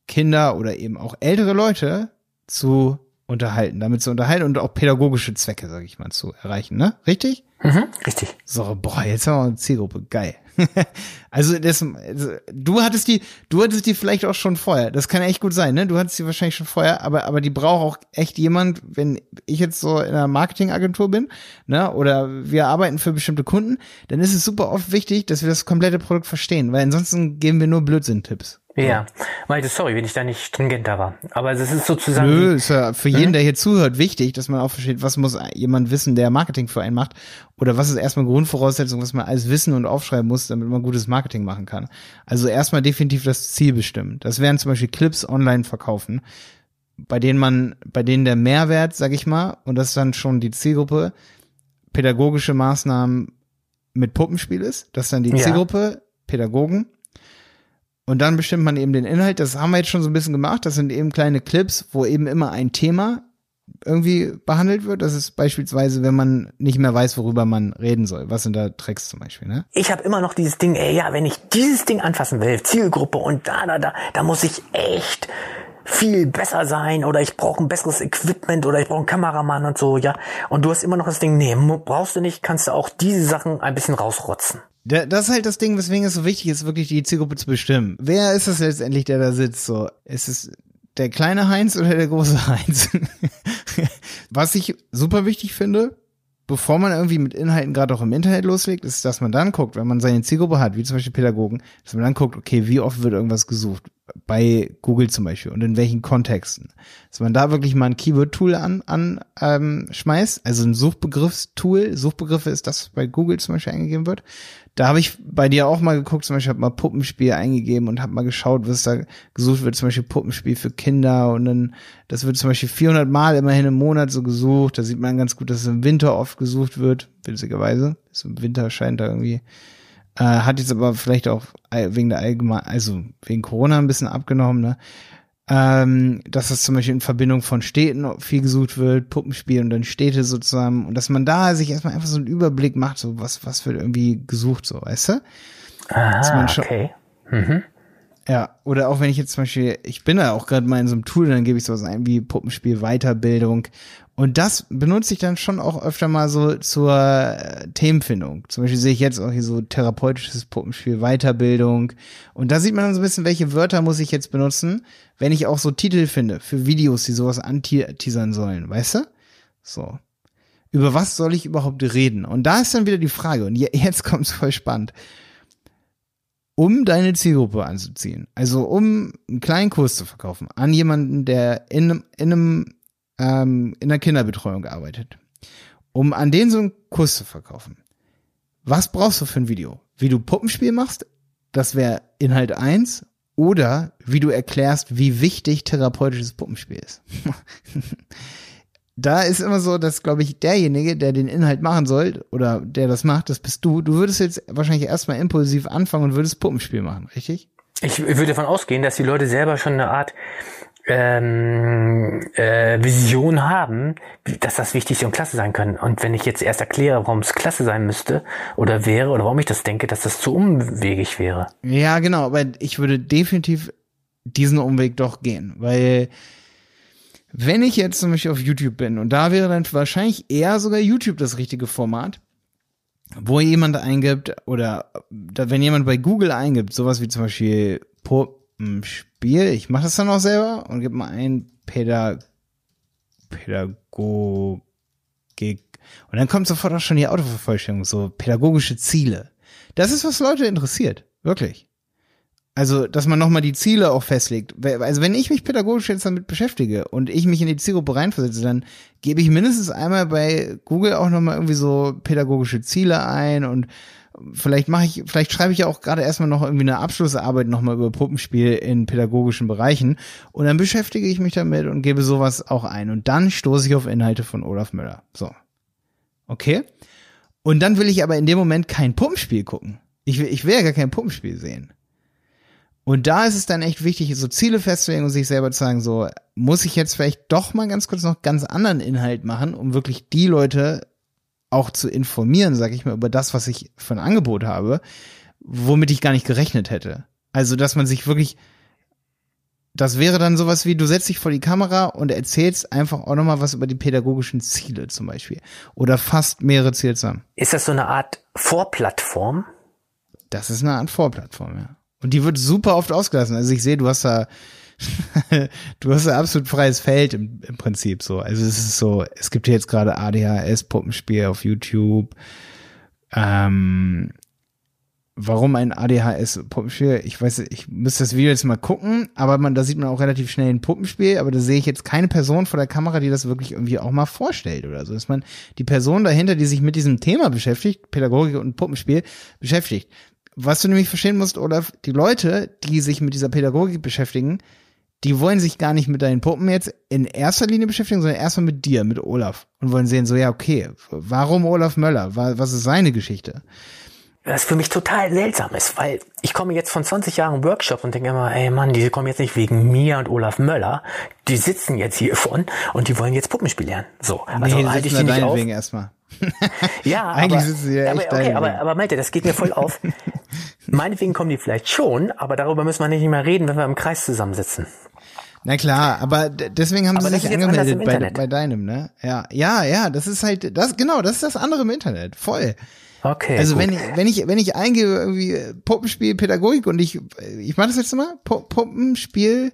Kinder oder eben auch ältere Leute zu unterhalten, damit zu unterhalten und auch pädagogische Zwecke, sag ich mal, zu erreichen, ne? Richtig? Mhm, richtig. So, boah, jetzt haben wir eine Zielgruppe, geil. also, das, also, du hattest die, du hattest die vielleicht auch schon vorher. Das kann echt gut sein, ne? Du hattest die wahrscheinlich schon vorher, aber, aber die braucht auch echt jemand, wenn ich jetzt so in einer Marketingagentur bin, ne? Oder wir arbeiten für bestimmte Kunden, dann ist es super oft wichtig, dass wir das komplette Produkt verstehen, weil ansonsten geben wir nur Blödsinn-Tipps. Ja, Malte, sorry, wenn ich da nicht stringenter war. Aber es ist sozusagen. Nö, ist ja für jeden, mhm. der hier zuhört, wichtig, dass man auch versteht, was muss jemand wissen, der Marketing für einen macht. Oder was ist erstmal Grundvoraussetzung, was man alles wissen und aufschreiben muss, damit man gutes Marketing machen kann. Also erstmal definitiv das Ziel bestimmen. Das wären zum Beispiel Clips online verkaufen, bei denen man, bei denen der Mehrwert, sag ich mal, und das ist dann schon die Zielgruppe, pädagogische Maßnahmen mit Puppenspiel ist. Das ist dann die ja. Zielgruppe, Pädagogen und dann bestimmt man eben den Inhalt. Das haben wir jetzt schon so ein bisschen gemacht. Das sind eben kleine Clips, wo eben immer ein Thema irgendwie behandelt wird. Das ist beispielsweise, wenn man nicht mehr weiß, worüber man reden soll. Was sind da Tricks zum Beispiel, ne? Ich habe immer noch dieses Ding, ey, ja, wenn ich dieses Ding anfassen will, Zielgruppe und da, da, da, da muss ich echt viel besser sein oder ich brauche ein besseres Equipment oder ich brauche einen Kameramann und so, ja. Und du hast immer noch das Ding, nee, brauchst du nicht, kannst du auch diese Sachen ein bisschen rausrotzen. Das ist halt das Ding, weswegen es so wichtig ist, wirklich die Zielgruppe zu bestimmen. Wer ist es letztendlich, der da sitzt? So, ist es der kleine Heinz oder der große Heinz? Was ich super wichtig finde, bevor man irgendwie mit Inhalten gerade auch im Internet loslegt, ist, dass man dann guckt, wenn man seine Zielgruppe hat, wie zum Beispiel Pädagogen, dass man dann guckt, okay, wie oft wird irgendwas gesucht? Bei Google zum Beispiel und in welchen Kontexten. Dass man da wirklich mal ein Keyword-Tool an, an ähm, schmeißt, also ein Suchbegriffstool. Suchbegriffe ist das, was bei Google zum Beispiel eingegeben wird. Da habe ich bei dir auch mal geguckt, zum Beispiel habe mal Puppenspiel eingegeben und habe mal geschaut, was da gesucht wird, zum Beispiel Puppenspiel für Kinder und dann, das wird zum Beispiel 400 Mal immerhin im Monat so gesucht. Da sieht man ganz gut, dass es im Winter oft gesucht wird, witzigerweise. Ist Im Winter scheint da irgendwie äh, hat jetzt aber vielleicht auch wegen der allgemein, also wegen Corona ein bisschen abgenommen, ne? Ähm, dass das zum Beispiel in Verbindung von Städten viel gesucht wird, Puppenspiel und dann Städte so zusammen und dass man da sich erstmal einfach so einen Überblick macht, so was, was wird irgendwie gesucht, so, weißt du? Ah, okay. Mhm. Ja, oder auch wenn ich jetzt zum Beispiel, ich bin da auch gerade mal in so einem Tool, dann gebe ich sowas ein wie Puppenspiel Weiterbildung und das benutze ich dann schon auch öfter mal so zur äh, Themenfindung. Zum Beispiel sehe ich jetzt auch hier so therapeutisches Puppenspiel, Weiterbildung. Und da sieht man dann so ein bisschen, welche Wörter muss ich jetzt benutzen, wenn ich auch so Titel finde für Videos, die sowas anteasern sollen, weißt du? So. Über was soll ich überhaupt reden? Und da ist dann wieder die Frage, und jetzt kommt's voll spannend. Um deine Zielgruppe anzuziehen, also um einen kleinen Kurs zu verkaufen an jemanden, der in, in einem ähm, in der Kinderbetreuung gearbeitet. Um an denen so einen Kurs zu verkaufen. Was brauchst du für ein Video? Wie du Puppenspiel machst? Das wäre Inhalt eins Oder wie du erklärst, wie wichtig therapeutisches Puppenspiel ist. da ist immer so, dass, glaube ich, derjenige, der den Inhalt machen soll oder der das macht, das bist du. Du würdest jetzt wahrscheinlich erstmal impulsiv anfangen und würdest Puppenspiel machen, richtig? Ich würde davon ausgehen, dass die Leute selber schon eine Art ähm, äh, Vision haben, dass das wichtig und klasse sein kann. Und wenn ich jetzt erst erkläre, warum es klasse sein müsste oder wäre oder warum ich das denke, dass das zu umwegig wäre. Ja, genau, aber ich würde definitiv diesen Umweg doch gehen, weil wenn ich jetzt zum Beispiel auf YouTube bin und da wäre dann wahrscheinlich eher sogar YouTube das richtige Format, wo jemand eingibt oder wenn jemand bei Google eingibt, sowas wie zum Beispiel Puppenspiel, ich mache das dann auch selber und gebe mal ein Pädag Pädagogik und dann kommt sofort auch schon die Autovervollständigung, so pädagogische Ziele. Das ist, was Leute interessiert, wirklich. Also, dass man nochmal die Ziele auch festlegt. Also, wenn ich mich pädagogisch jetzt damit beschäftige und ich mich in die Zielgruppe reinversetze, dann gebe ich mindestens einmal bei Google auch nochmal irgendwie so pädagogische Ziele ein und vielleicht mache ich, vielleicht schreibe ich ja auch gerade erstmal noch irgendwie eine Abschlussarbeit nochmal über Puppenspiel in pädagogischen Bereichen und dann beschäftige ich mich damit und gebe sowas auch ein und dann stoße ich auf Inhalte von Olaf Müller. So. Okay? Und dann will ich aber in dem Moment kein Puppenspiel gucken. Ich will, ich will ja gar kein Puppenspiel sehen. Und da ist es dann echt wichtig, so Ziele festzulegen und sich selber zu sagen, so, muss ich jetzt vielleicht doch mal ganz kurz noch ganz anderen Inhalt machen, um wirklich die Leute auch zu informieren, sag ich mal, über das, was ich für ein Angebot habe, womit ich gar nicht gerechnet hätte. Also, dass man sich wirklich, das wäre dann sowas wie, du setzt dich vor die Kamera und erzählst einfach auch nochmal was über die pädagogischen Ziele zum Beispiel. Oder fast mehrere Ziele zusammen. Ist das so eine Art Vorplattform? Das ist eine Art Vorplattform, ja. Und die wird super oft ausgelassen. Also ich sehe, du hast da, du hast da absolut freies Feld im, im Prinzip so. Also es ist so, es gibt jetzt gerade ADHS-Puppenspiel auf YouTube. Ähm, warum ein ADHS-Puppenspiel? Ich weiß, ich müsste das Video jetzt mal gucken, aber man, da sieht man auch relativ schnell ein Puppenspiel, aber da sehe ich jetzt keine Person vor der Kamera, die das wirklich irgendwie auch mal vorstellt oder so. Dass man die Person dahinter, die sich mit diesem Thema beschäftigt, Pädagogik und Puppenspiel, beschäftigt was du nämlich verstehen musst, Olaf, die Leute, die sich mit dieser Pädagogik beschäftigen, die wollen sich gar nicht mit deinen Puppen jetzt in erster Linie beschäftigen, sondern erstmal mit dir, mit Olaf. Und wollen sehen, so, ja, okay, warum Olaf Möller? Was ist seine Geschichte? Was für mich total seltsam ist, weil ich komme jetzt von 20 Jahren Workshop und denke immer, ey Mann, die kommen jetzt nicht wegen mir und Olaf Möller, die sitzen jetzt hier von und die wollen jetzt Puppenspiel lernen. So, also nee, halte ich die nicht auf. erstmal. ja, eigentlich aber, sitzen sie ja echt aber, okay, aber, aber Malte, das geht mir voll auf. Meinetwegen kommen die vielleicht schon, aber darüber müssen wir nicht mehr reden, wenn wir im Kreis zusammensitzen. Na klar, aber deswegen haben aber sie sich angemeldet bei, bei deinem, ne? Ja, ja, ja, das ist halt, das, genau, das ist das andere im Internet, voll. Okay. Also gut. wenn ich, wenn ich, wenn ich eingebe irgendwie Puppenspiel Pädagogik und ich, ich mache das jetzt mal, Puppenspiel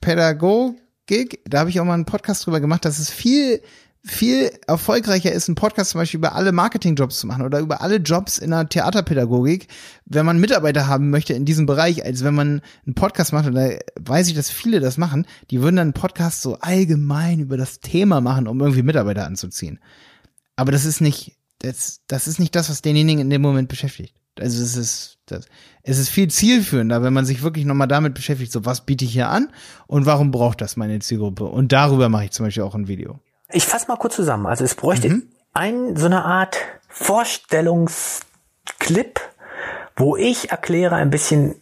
Pädagogik, da habe ich auch mal einen Podcast drüber gemacht, das ist viel viel erfolgreicher ist, einen Podcast zum Beispiel über alle Marketingjobs zu machen oder über alle Jobs in der Theaterpädagogik, wenn man Mitarbeiter haben möchte in diesem Bereich, als wenn man einen Podcast macht, und da weiß ich, dass viele das machen, die würden dann einen Podcast so allgemein über das Thema machen, um irgendwie Mitarbeiter anzuziehen. Aber das ist nicht, das, das ist nicht das, was denjenigen in dem Moment beschäftigt. Also es ist, das, es ist viel zielführender, wenn man sich wirklich nochmal damit beschäftigt, so was biete ich hier an und warum braucht das meine Zielgruppe? Und darüber mache ich zum Beispiel auch ein Video. Ich fasse mal kurz zusammen. Also es bräuchte mhm. ein, so eine Art Vorstellungsclip, wo ich erkläre ein bisschen,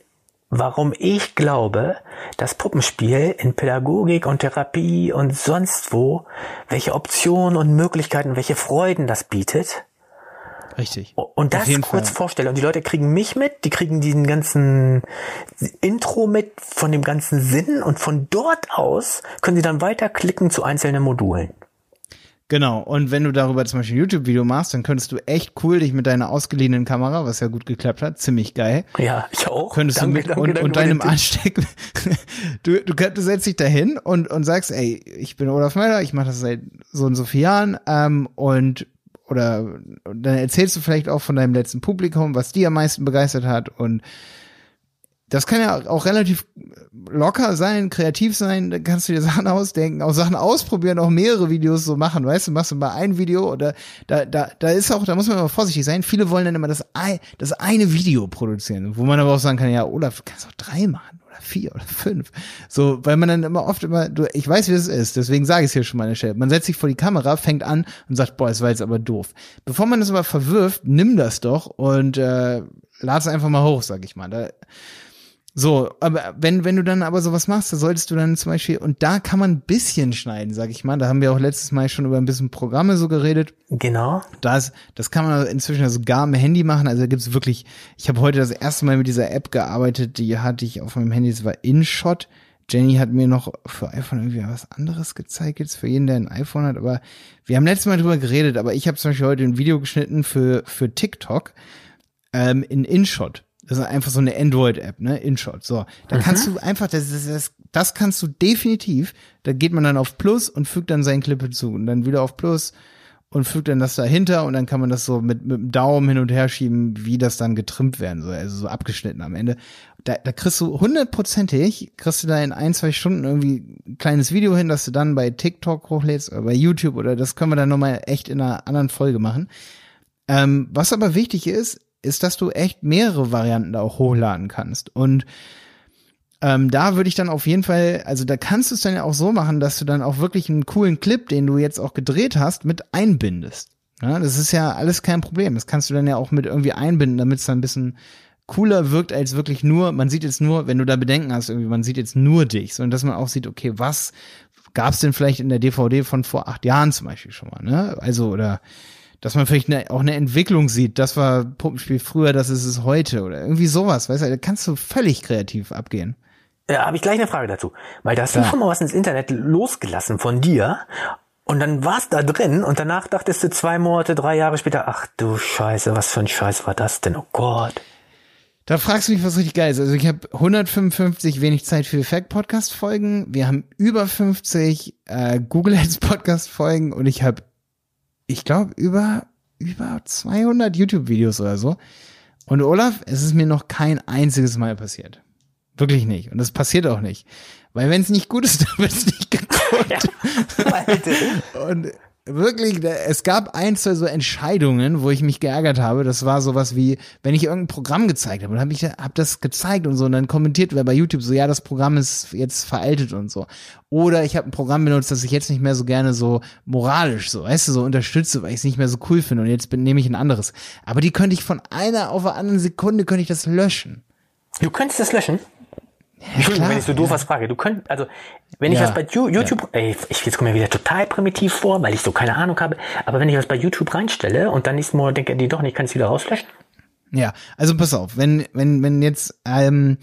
warum ich glaube, dass Puppenspiel in Pädagogik und Therapie und sonst wo, welche Optionen und Möglichkeiten, welche Freuden das bietet. Richtig. Und das kurz Fall. vorstelle. Und die Leute kriegen mich mit, die kriegen diesen ganzen Intro mit von dem ganzen Sinn und von dort aus können sie dann weiterklicken zu einzelnen Modulen. Genau, und wenn du darüber zum Beispiel ein YouTube-Video machst, dann könntest du echt cool dich mit deiner ausgeliehenen Kamera, was ja gut geklappt hat, ziemlich geil. Ja, ich auch. Könntest danke, du mit danke, und, danke, und deinem Ansteck, du, du, du setzt dich dahin und, und sagst, ey, ich bin Olaf Möller, ich mache das seit so und so vielen Jahren, ähm, und oder dann erzählst du vielleicht auch von deinem letzten Publikum, was die am meisten begeistert hat und das kann ja auch relativ locker sein, kreativ sein, da kannst du dir Sachen ausdenken, auch Sachen ausprobieren, auch mehrere Videos so machen, weißt du, machst du mal ein Video oder da, da, da ist auch, da muss man immer vorsichtig sein. Viele wollen dann immer das, das eine Video produzieren, wo man aber auch sagen kann, ja, Olaf, du kannst auch drei machen oder vier oder fünf. So, weil man dann immer oft immer, du, ich weiß, wie das ist, deswegen sage ich es hier schon mal an der Stelle. Man setzt sich vor die Kamera, fängt an und sagt, boah, das war jetzt aber doof. Bevor man das aber verwirft, nimm das doch und äh, lad es einfach mal hoch, sag ich mal. Da, so, aber wenn, wenn du dann aber sowas machst, da solltest du dann zum Beispiel, und da kann man ein bisschen schneiden, sag ich mal. Da haben wir auch letztes Mal schon über ein bisschen Programme so geredet. Genau. Das, das kann man inzwischen sogar am Handy machen. Also da gibt's wirklich, ich habe heute das erste Mal mit dieser App gearbeitet, die hatte ich auf meinem Handy, das war InShot. Jenny hat mir noch für iPhone irgendwie was anderes gezeigt, jetzt für jeden, der ein iPhone hat. Aber wir haben letztes Mal drüber geredet, aber ich habe zum Beispiel heute ein Video geschnitten für, für TikTok ähm, in InShot. Das ist einfach so eine Android-App, ne? InShot. So, da mhm. kannst du einfach, das, das, das, kannst du definitiv. Da geht man dann auf Plus und fügt dann seinen Clip hinzu und dann wieder auf Plus und fügt dann das dahinter und dann kann man das so mit, mit dem Daumen hin und her schieben, wie das dann getrimmt werden soll, also so abgeschnitten am Ende. Da, da kriegst du hundertprozentig, kriegst du da in ein, zwei Stunden irgendwie ein kleines Video hin, das du dann bei TikTok hochlädst oder bei YouTube oder das können wir dann nochmal echt in einer anderen Folge machen. Ähm, was aber wichtig ist, ist, dass du echt mehrere Varianten da auch hochladen kannst. Und ähm, da würde ich dann auf jeden Fall, also da kannst du es dann ja auch so machen, dass du dann auch wirklich einen coolen Clip, den du jetzt auch gedreht hast, mit einbindest. Ja, das ist ja alles kein Problem. Das kannst du dann ja auch mit irgendwie einbinden, damit es dann ein bisschen cooler wirkt als wirklich nur, man sieht jetzt nur, wenn du da Bedenken hast, irgendwie, man sieht jetzt nur dich, sondern dass man auch sieht, okay, was gab es denn vielleicht in der DVD von vor acht Jahren zum Beispiel schon mal, ne? Also, oder dass man vielleicht eine, auch eine Entwicklung sieht. Das war Puppenspiel früher, das ist es heute oder irgendwie sowas. Weißt du, da kannst du völlig kreativ abgehen. Ja, habe ich gleich eine Frage dazu. Weil da hast ja. du schon mal was ins Internet losgelassen von dir und dann war's da drin und danach dachtest du zwei Monate, drei Jahre später, ach du Scheiße, was für ein Scheiß war das denn? Oh Gott. Da fragst du mich, was richtig geil ist. Also ich habe 155 wenig Zeit für Fact Podcast Folgen. Wir haben über 50 äh, Google Ads Podcast Folgen und ich habe ich glaube, über, über 200 YouTube-Videos oder so. Und Olaf, es ist mir noch kein einziges Mal passiert. Wirklich nicht. Und das passiert auch nicht. Weil wenn es nicht gut ist, dann wird es nicht geguckt. Ja, und wirklich, es gab ein, zwei so Entscheidungen, wo ich mich geärgert habe. Das war sowas wie, wenn ich irgendein Programm gezeigt habe und habe ich hab das gezeigt und so und dann kommentiert wer bei YouTube so, ja, das Programm ist jetzt veraltet und so. Oder ich habe ein Programm benutzt, das ich jetzt nicht mehr so gerne so moralisch so, weißt du, so unterstütze, weil ich es nicht mehr so cool finde und jetzt nehme ich ein anderes. Aber die könnte ich von einer auf eine andere Sekunde könnte ich das löschen. Du könntest das löschen? Entschuldigung, wenn ich so doof ja. was frage. Du könnt, also, wenn ich ja. was bei YouTube, ja. ey, ich jetzt komme mir wieder total primitiv vor, weil ich so keine Ahnung habe, aber wenn ich was bei YouTube reinstelle und dann nächsten Mal denke, die doch nicht, kann ich es wieder rauslöschen? Ja, also pass auf, wenn, wenn, wenn jetzt, ähm,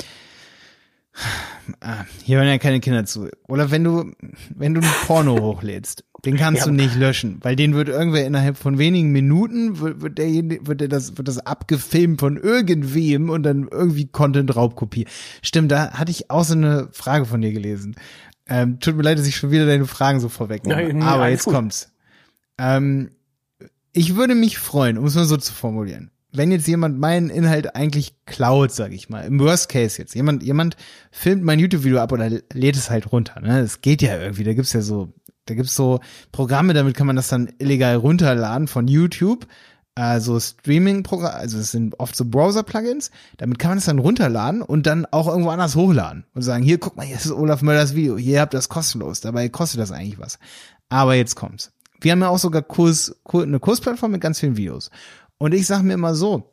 Ah, hier hören ja keine Kinder zu. Oder wenn du, wenn du ein Porno hochlädst, den kannst ja. du nicht löschen, weil den wird irgendwer innerhalb von wenigen Minuten wird, wird derjenige, wird der das, wird das abgefilmt von irgendwem und dann irgendwie Content Raubkopie. Stimmt, da hatte ich auch so eine Frage von dir gelesen. Ähm, tut mir leid, dass ich schon wieder deine Fragen so vorwegnehme. Ja, aber jetzt gut. kommt's. Ähm, ich würde mich freuen, um es mal so zu formulieren wenn jetzt jemand meinen Inhalt eigentlich klaut, sag ich mal, im Worst Case jetzt, jemand, jemand filmt mein YouTube-Video ab oder lädt es halt runter, ne? Das geht ja irgendwie, da gibt's ja so, da gibt's so Programme, damit kann man das dann illegal runterladen von YouTube, also Streaming-Programme, also es sind oft so Browser-Plugins, damit kann man das dann runterladen und dann auch irgendwo anders hochladen und sagen, hier, guck mal, hier ist Olaf Möllers Video, hier habt ihr das kostenlos, dabei kostet das eigentlich was. Aber jetzt kommt's. Wir haben ja auch sogar Kurs, eine Kursplattform mit ganz vielen Videos. Und ich sage mir immer so,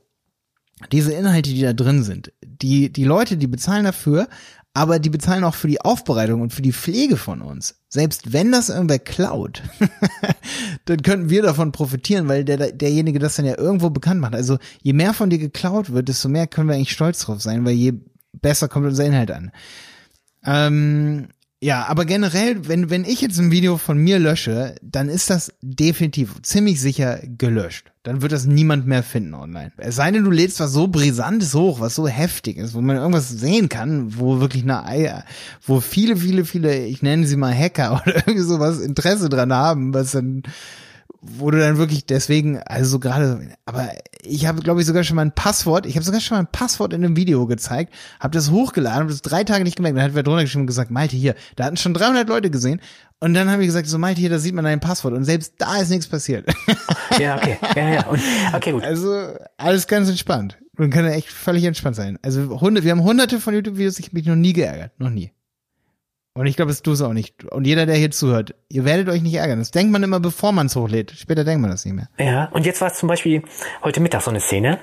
diese Inhalte, die da drin sind, die, die Leute, die bezahlen dafür, aber die bezahlen auch für die Aufbereitung und für die Pflege von uns. Selbst wenn das irgendwer klaut, dann könnten wir davon profitieren, weil der, derjenige das dann ja irgendwo bekannt macht. Also je mehr von dir geklaut wird, desto mehr können wir eigentlich stolz drauf sein, weil je besser kommt unser Inhalt an. Ähm, ja, aber generell, wenn, wenn ich jetzt ein Video von mir lösche, dann ist das definitiv ziemlich sicher gelöscht. Dann wird das niemand mehr finden online. Es sei denn, du lädst was so brisantes hoch, was so heftig ist, wo man irgendwas sehen kann, wo wirklich eine Eier, wo viele, viele, viele, ich nenne sie mal Hacker oder irgendwie sowas Interesse dran haben, was dann wo du dann wirklich deswegen, also so gerade, aber ich habe, glaube ich, sogar schon mal ein Passwort, ich habe sogar schon mal ein Passwort in einem Video gezeigt, habe das hochgeladen, habe das drei Tage nicht gemerkt, dann hat wer drunter geschrieben und gesagt, Malte, hier, da hatten schon 300 Leute gesehen und dann habe ich gesagt, so Malte, hier, da sieht man dein Passwort und selbst da ist nichts passiert. Ja, okay, ja, ja, und, okay, gut. Also alles ganz entspannt. Man kann ja echt völlig entspannt sein. Also hundert, wir haben hunderte von YouTube-Videos, ich habe mich noch nie geärgert, noch nie. Und ich glaube, es tust auch nicht. Und jeder, der hier zuhört, ihr werdet euch nicht ärgern. Das denkt man immer, bevor man es hochlädt. Später denkt man das nicht mehr. Ja, und jetzt war es zum Beispiel heute Mittag so eine Szene.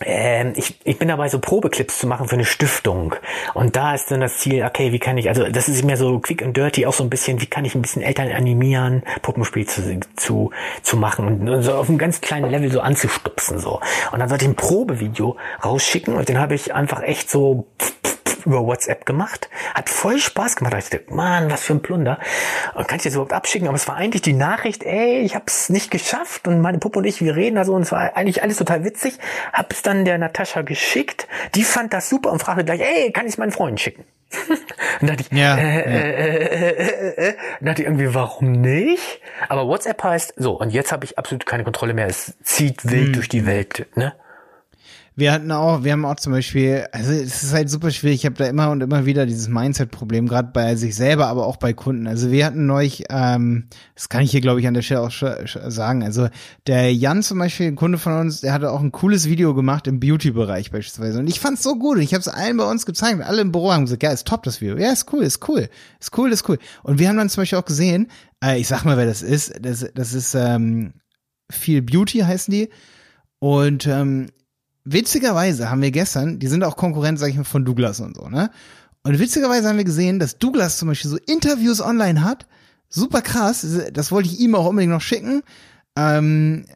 Ähm, ich, ich bin dabei, so Probeclips zu machen für eine Stiftung. Und da ist dann das Ziel, okay, wie kann ich, also das ist mehr so quick and dirty, auch so ein bisschen, wie kann ich ein bisschen Eltern animieren, Puppenspiel zu, zu, zu machen und so auf einem ganz kleinen Level so anzustupsen, so. Und dann sollte ich ein Probevideo rausschicken und den habe ich einfach echt so über WhatsApp gemacht. Hat voll Spaß gemacht. Ich dachte, Mann, was für ein Plunder. Und kann ich das überhaupt abschicken? Aber es war eigentlich die Nachricht, ey, ich hab's nicht geschafft. Und meine Puppe und ich, wir reden also und es war eigentlich alles total witzig. Hab es dann der Natascha geschickt. Die fand das super und fragte gleich, ey, kann ich es meinen Freunden schicken? und dachte ich, Ja, äh, ja. äh, äh, äh, äh, und dachte ich irgendwie, warum nicht? Aber WhatsApp heißt, so, und jetzt habe ich absolut keine Kontrolle mehr. Es zieht wild durch die Welt, ne? Wir hatten auch, wir haben auch zum Beispiel, also es ist halt super schwierig, ich habe da immer und immer wieder dieses Mindset-Problem, gerade bei sich selber, aber auch bei Kunden. Also wir hatten neulich, ähm, das kann ich hier glaube ich an der Stelle auch sagen, also der Jan zum Beispiel, ein Kunde von uns, der hatte auch ein cooles Video gemacht im Beauty-Bereich beispielsweise. Und ich fand's so gut und ich habe es allen bei uns gezeigt alle im Büro haben gesagt, ja, ist top das Video, ja, ist cool, ist cool, ist cool, ist cool. Und wir haben dann zum Beispiel auch gesehen, äh, ich sag mal, wer das ist, das, das ist ähm, viel Beauty heißen die. Und ähm, witzigerweise haben wir gestern, die sind auch Konkurrent, sag ich mal, von Douglas und so, ne? Und witzigerweise haben wir gesehen, dass Douglas zum Beispiel so Interviews online hat. Super krass. Das wollte ich ihm auch unbedingt noch schicken. Ähm,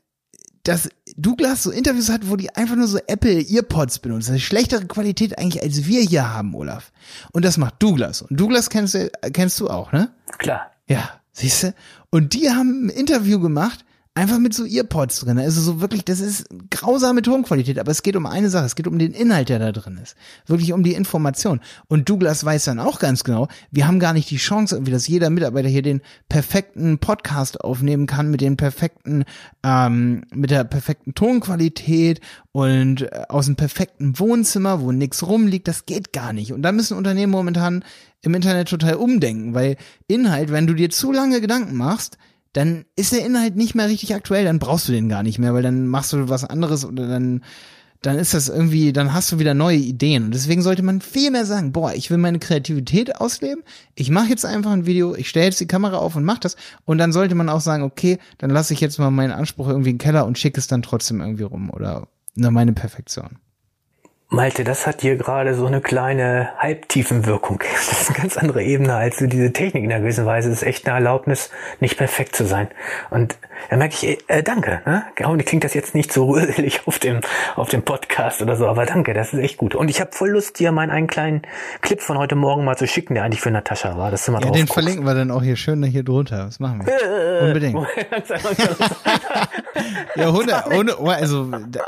dass Douglas so Interviews hat, wo die einfach nur so Apple Earpods benutzen. Das ist schlechtere Qualität eigentlich, als wir hier haben, Olaf. Und das macht Douglas. Und Douglas kennst du, kennst du auch, ne? Klar. Ja, siehst du? Und die haben ein Interview gemacht, einfach mit so Earpods drin. Also so wirklich, das ist grausame Tonqualität, aber es geht um eine Sache, es geht um den Inhalt, der da drin ist. Wirklich um die Information. Und Douglas weiß dann auch ganz genau, wir haben gar nicht die Chance, irgendwie, dass jeder Mitarbeiter hier den perfekten Podcast aufnehmen kann, mit den perfekten, ähm, mit der perfekten Tonqualität und äh, aus dem perfekten Wohnzimmer, wo nix rumliegt, das geht gar nicht. Und da müssen Unternehmen momentan im Internet total umdenken, weil Inhalt, wenn du dir zu lange Gedanken machst, dann ist der Inhalt nicht mehr richtig aktuell, dann brauchst du den gar nicht mehr, weil dann machst du was anderes oder dann dann ist das irgendwie, dann hast du wieder neue Ideen. Und deswegen sollte man viel mehr sagen, boah, ich will meine Kreativität ausleben, ich mache jetzt einfach ein Video, ich stelle jetzt die Kamera auf und mach das. Und dann sollte man auch sagen, okay, dann lasse ich jetzt mal meinen Anspruch irgendwie in den Keller und schicke es dann trotzdem irgendwie rum oder nur meine Perfektion. Malte, das hat hier gerade so eine kleine Halbtiefenwirkung. Das ist eine ganz andere Ebene als so diese Technik in einer gewissen Weise. Das ist echt eine Erlaubnis, nicht perfekt zu sein. Und da merke ich, äh, danke. Ne? Hoffentlich klingt das jetzt nicht so rührselig auf dem, auf dem Podcast oder so, aber danke, das ist echt gut. Und ich habe voll Lust, dir meinen einen kleinen Clip von heute Morgen mal zu schicken, der eigentlich für Natascha war. Das du mal Ja, drauf den guckst. verlinken wir dann auch hier schön hier drunter. Was machen wir? Äh, Unbedingt. Ja, 100, 100 also da-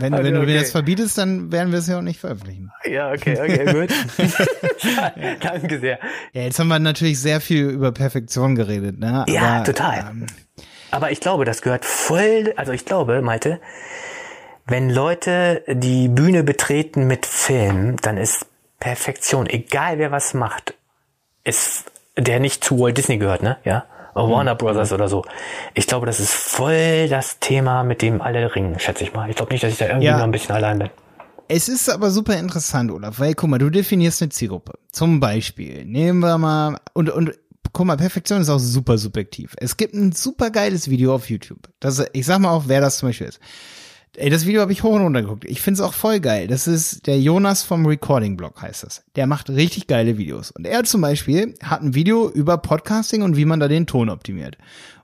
wenn, wenn du mir okay. das verbietest, dann werden wir es ja auch nicht veröffentlichen. ja, okay, okay, gut. danke sehr. Ja, jetzt haben wir natürlich sehr viel über Perfektion geredet, ne? Ja, Aber, total. Ähm, Aber ich glaube, das gehört voll, also ich glaube, Malte, wenn Leute die Bühne betreten mit Film, dann ist Perfektion, egal wer was macht, ist, der nicht zu Walt Disney gehört, ne? Ja? Oder Warner Brothers oder so. Ich glaube, das ist voll das Thema, mit dem alle ringen, schätze ich mal. Ich glaube nicht, dass ich da irgendwie Ja. noch ein bisschen allein bin. Es ist aber super interessant, Olaf, weil guck mal, du definierst eine Zielgruppe. Zum Beispiel, nehmen wir mal, und, und guck mal, Perfektion ist auch super subjektiv. Es gibt ein super geiles Video auf YouTube. Das, ich sag mal auch, wer das zum Beispiel ist. Ey, das Video habe ich hoch und runter geguckt. Ich find's auch voll geil. Das ist der Jonas vom Recording Blog, heißt das. Der macht richtig geile Videos. Und er zum Beispiel hat ein Video über Podcasting und wie man da den Ton optimiert.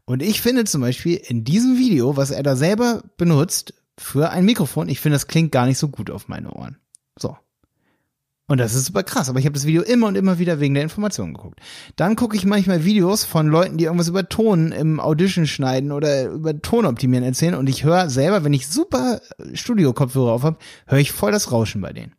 Und ich finde zum Beispiel in diesem Video, was er da selber benutzt für ein Mikrofon, ich finde, das klingt gar nicht so gut auf meine Ohren. So. Und das ist super krass, aber ich habe das Video immer und immer wieder wegen der Informationen geguckt. Dann gucke ich manchmal Videos von Leuten, die irgendwas über Ton im Audition schneiden oder über Ton optimieren erzählen und ich höre selber, wenn ich super Studio-Kopfhörer auf habe, höre ich voll das Rauschen bei denen.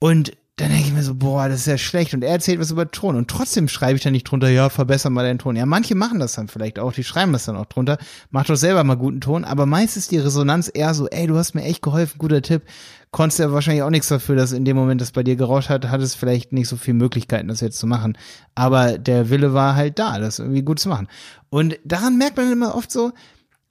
Und dann denke ich mir so, boah, das ist ja schlecht. Und er erzählt was über Ton. Und trotzdem schreibe ich da nicht drunter, ja, verbessere mal deinen Ton. Ja, manche machen das dann vielleicht auch, die schreiben das dann auch drunter. Mach doch selber mal guten Ton. Aber meist ist die Resonanz eher so, ey, du hast mir echt geholfen, guter Tipp. Konntest ja wahrscheinlich auch nichts dafür, dass in dem Moment das bei dir gerauscht hat, hattest vielleicht nicht so viele Möglichkeiten, das jetzt zu machen. Aber der Wille war halt da, das irgendwie gut zu machen. Und daran merkt man immer oft so,